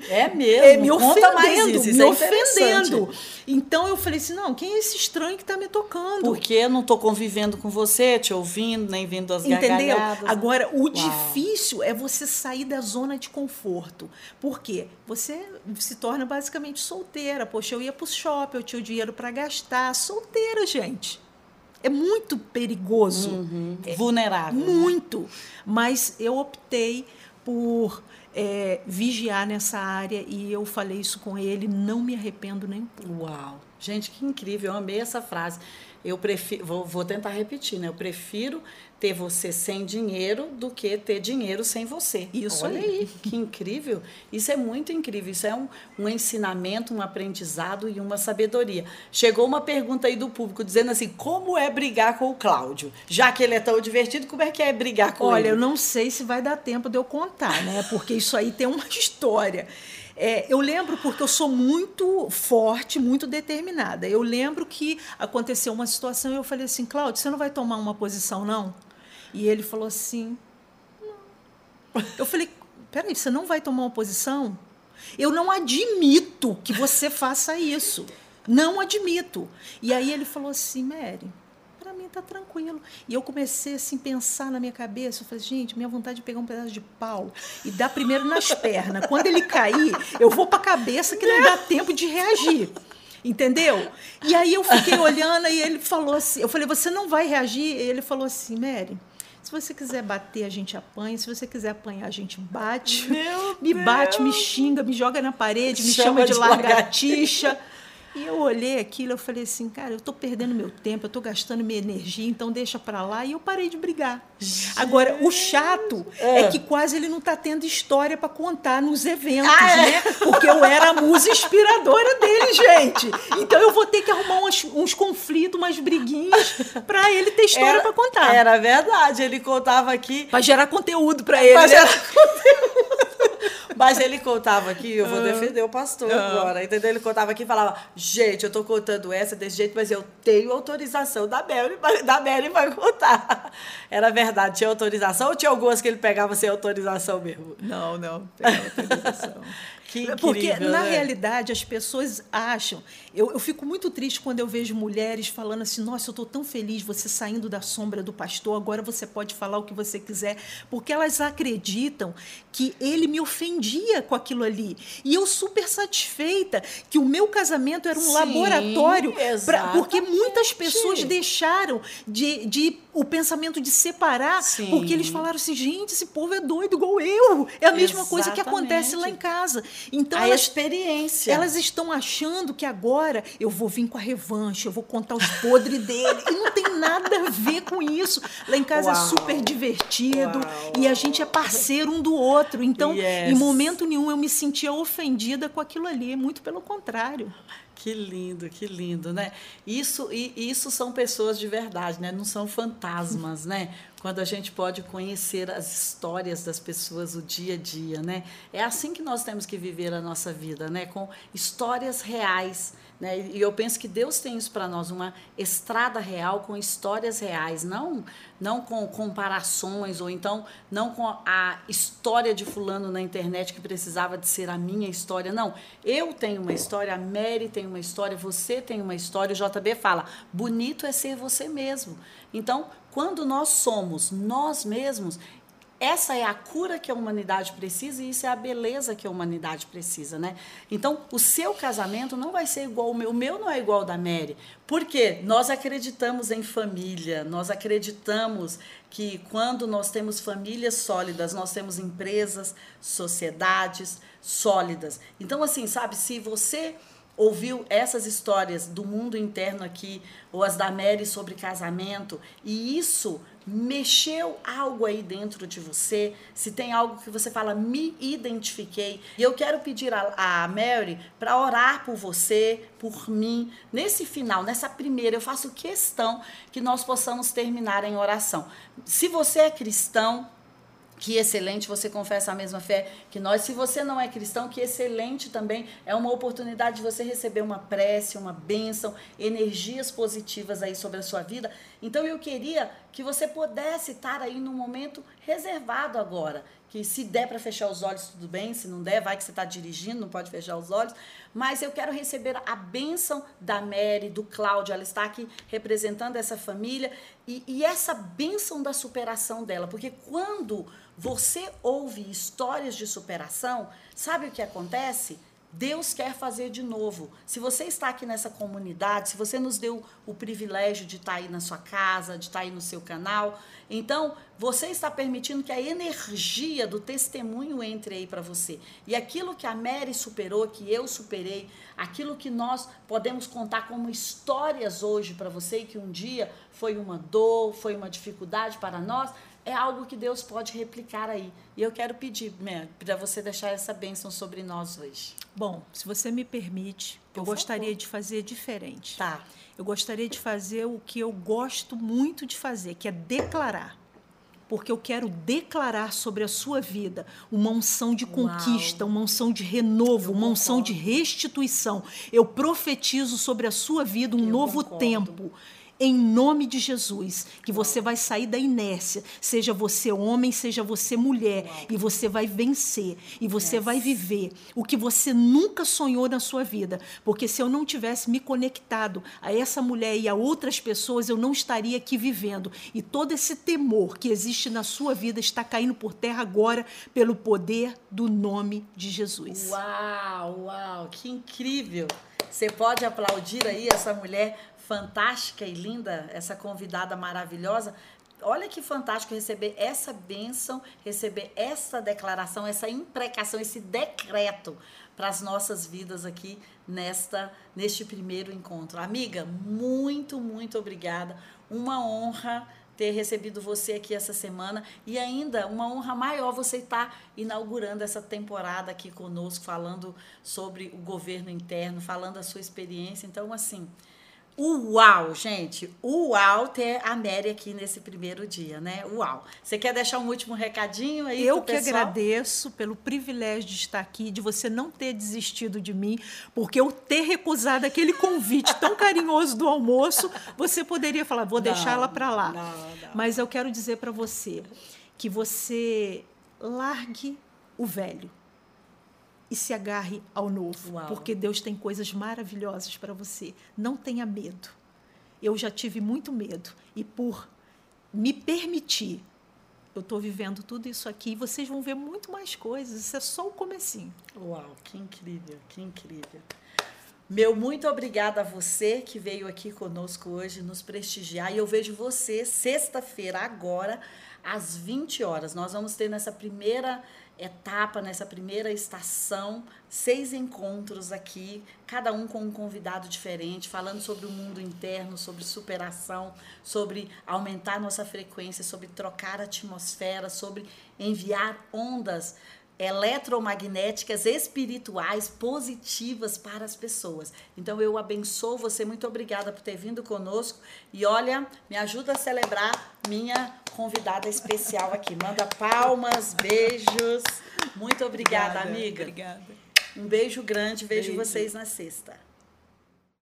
É mesmo? É, me ofendendo, isso, isso me é ofendendo. Então eu falei assim: não, quem é esse estranho que está me tocando? Porque eu não estou convivendo com você, te ouvindo, nem vendo as Entendeu? gargalhadas. Agora, o Uau. difícil é você sair da zona de conforto. Por quê? Você se torna basicamente solteira. Poxa, eu ia para o shopping, eu tinha o dinheiro para gastar. Solteira, gente. É muito perigoso. Uhum. É Vulnerável. Muito. Né? Mas eu optei por é, vigiar nessa área e eu falei isso com ele, não me arrependo nem um pouco. Uau! Gente, que incrível, eu amei essa frase. Eu prefiro, vou, vou tentar repetir, né? Eu prefiro ter você sem dinheiro do que ter dinheiro sem você. Isso Olha aí. que incrível. Isso é muito incrível. Isso é um, um ensinamento, um aprendizado e uma sabedoria. Chegou uma pergunta aí do público dizendo assim: como é brigar com o Cláudio? Já que ele é tão divertido, como é que é brigar com Olha, ele? Olha, eu não sei se vai dar tempo de eu contar, né? Porque isso aí tem uma história. É, eu lembro porque eu sou muito forte, muito determinada. Eu lembro que aconteceu uma situação e eu falei assim, Cláudio, você não vai tomar uma posição, não? E ele falou assim: não. Eu falei: peraí, você não vai tomar uma posição? Eu não admito que você faça isso. Não admito. E aí ele falou assim: Mary, para mim tá tranquilo. E eu comecei assim pensar na minha cabeça, eu falei, gente, minha vontade de pegar um pedaço de pau e dar primeiro nas pernas. Quando ele cair, eu vou para a cabeça que não dá tempo de reagir. Entendeu? E aí eu fiquei olhando e ele falou assim, eu falei, você não vai reagir? E ele falou assim, Mary, se você quiser bater, a gente apanha. Se você quiser apanhar, a gente bate. Meu me Deus. bate, me xinga, me joga na parede, me chama, chama de, de lagartixa. E eu olhei aquilo, eu falei assim, cara, eu estou perdendo meu tempo, eu estou gastando minha energia, então deixa para lá. E eu parei de brigar. Agora, o chato é, é que quase ele não está tendo história para contar nos eventos, ah, é? né? Porque eu era a musa inspiradora dele, gente. Então eu vou ter que arrumar uns, uns conflitos, umas briguinhas para ele ter história para contar. Era verdade, ele contava aqui. Para gerar conteúdo para ele. Para né? gerar conteúdo. Mas ele contava aqui, eu vou defender o pastor agora, entendeu? Ele contava aqui e falava, gente, eu tô contando essa desse jeito, mas eu tenho autorização da Mary, da Mary vai contar. Era verdade, tinha autorização ou tinha algumas que ele pegava sem autorização mesmo? Não, não, pegava autorização. Que incrível, Porque, na né? realidade, as pessoas acham. Eu, eu fico muito triste quando eu vejo mulheres falando assim: nossa, eu estou tão feliz você saindo da sombra do pastor, agora você pode falar o que você quiser. Porque elas acreditam que ele me ofendia com aquilo ali. E eu super satisfeita que o meu casamento era um Sim, laboratório. Pra, porque muitas pessoas deixaram de, de o pensamento de separar, Sim. porque eles falaram assim: gente, esse povo é doido igual eu. É a mesma Exatamente. coisa que acontece lá em casa. Então, a elas, experiência. Elas estão achando que agora eu vou vir com a revanche, eu vou contar os podres dele. E não tem nada a ver com isso. Lá em casa é Uau. é super divertido Uau. e a gente é parceiro um do outro. Então, yes. em momento nenhum eu me sentia ofendida com aquilo ali. Muito pelo contrário. Que lindo, que lindo, né? Isso e isso são pessoas de verdade, né? Não são fantasmas, né? Quando a gente pode conhecer as histórias das pessoas, o dia a dia, né? É assim que nós temos que viver a nossa vida, né? Com histórias reais né? E eu penso que Deus tem isso para nós, uma estrada real com histórias reais, não, não com comparações, ou então não com a história de fulano na internet que precisava de ser a minha história. Não, eu tenho uma história, a Mary tem uma história, você tem uma história, o JB fala, bonito é ser você mesmo. Então, quando nós somos nós mesmos, essa é a cura que a humanidade precisa e isso é a beleza que a humanidade precisa, né? Então, o seu casamento não vai ser igual ao meu, o meu não é igual ao da Mary. Porque nós acreditamos em família, nós acreditamos que quando nós temos famílias sólidas, nós temos empresas, sociedades sólidas. Então, assim, sabe, se você ouviu essas histórias do mundo interno aqui, ou as da Mary sobre casamento, e isso mexeu algo aí dentro de você, se tem algo que você fala, me identifiquei. E eu quero pedir a, a Mary para orar por você, por mim. Nesse final, nessa primeira, eu faço questão que nós possamos terminar em oração. Se você é cristão, que excelente você confessa a mesma fé que nós. Se você não é cristão, que excelente também. É uma oportunidade de você receber uma prece, uma bênção, energias positivas aí sobre a sua vida. Então eu queria que você pudesse estar aí num momento reservado agora. Que se der para fechar os olhos, tudo bem. Se não der, vai que você está dirigindo, não pode fechar os olhos. Mas eu quero receber a bênção da Mary, do Cláudio. Ela está aqui representando essa família. E, e essa bênção da superação dela. Porque quando você ouve histórias de superação, sabe o que acontece? Deus quer fazer de novo. Se você está aqui nessa comunidade, se você nos deu o privilégio de estar aí na sua casa, de estar aí no seu canal, então você está permitindo que a energia do testemunho entre aí para você. E aquilo que a Mary superou, que eu superei, aquilo que nós podemos contar como histórias hoje para você que um dia foi uma dor, foi uma dificuldade para nós, é algo que Deus pode replicar aí. E eu quero pedir, para você deixar essa bênção sobre nós hoje. Bom, se você me permite, Por eu favor. gostaria de fazer diferente. Tá. Eu gostaria de fazer o que eu gosto muito de fazer, que é declarar. Porque eu quero declarar sobre a sua vida uma unção de conquista, Uau. uma unção de renovo, eu uma unção de restituição. Eu profetizo sobre a sua vida um eu novo concordo. tempo em nome de Jesus, que você vai sair da inércia, seja você homem, seja você mulher, e você vai vencer, e você yes. vai viver o que você nunca sonhou na sua vida. Porque se eu não tivesse me conectado a essa mulher e a outras pessoas, eu não estaria aqui vivendo. E todo esse temor que existe na sua vida está caindo por terra agora pelo poder do nome de Jesus. Uau, uau, que incrível! Você pode aplaudir aí essa mulher fantástica e linda, essa convidada maravilhosa, olha que fantástico receber essa bênção, receber essa declaração, essa imprecação, esse decreto para as nossas vidas aqui nesta neste primeiro encontro. Amiga, muito, muito obrigada. Uma honra ter recebido você aqui essa semana e ainda uma honra maior você estar inaugurando essa temporada aqui conosco, falando sobre o governo interno, falando a sua experiência. Então, assim, Uau, gente! Uau ter a Mary aqui nesse primeiro dia, né? Uau! Você quer deixar um último recadinho aí? Eu que agradeço pelo privilégio de estar aqui, de você não ter desistido de mim, porque eu ter recusado aquele convite tão carinhoso do almoço, você poderia falar, vou deixar ela para lá. Não, não. Mas eu quero dizer para você que você largue o velho e se agarre ao novo, Uau. porque Deus tem coisas maravilhosas para você. Não tenha medo. Eu já tive muito medo e por me permitir, eu estou vivendo tudo isso aqui e vocês vão ver muito mais coisas. Isso é só o comecinho. Uau, que incrível, que incrível. Meu muito obrigada a você que veio aqui conosco hoje nos prestigiar. E eu vejo você sexta-feira agora às 20 horas. Nós vamos ter nessa primeira etapa, nessa primeira estação, seis encontros aqui, cada um com um convidado diferente, falando sobre o mundo interno, sobre superação, sobre aumentar nossa frequência, sobre trocar atmosfera, sobre enviar ondas eletromagnéticas espirituais positivas para as pessoas. Então eu abençoo você, muito obrigada por ter vindo conosco e olha, me ajuda a celebrar minha convidada especial aqui. Manda palmas, beijos. Muito obrigada, obrigada amiga. Obrigada. Um beijo grande, vejo beijo. vocês na sexta.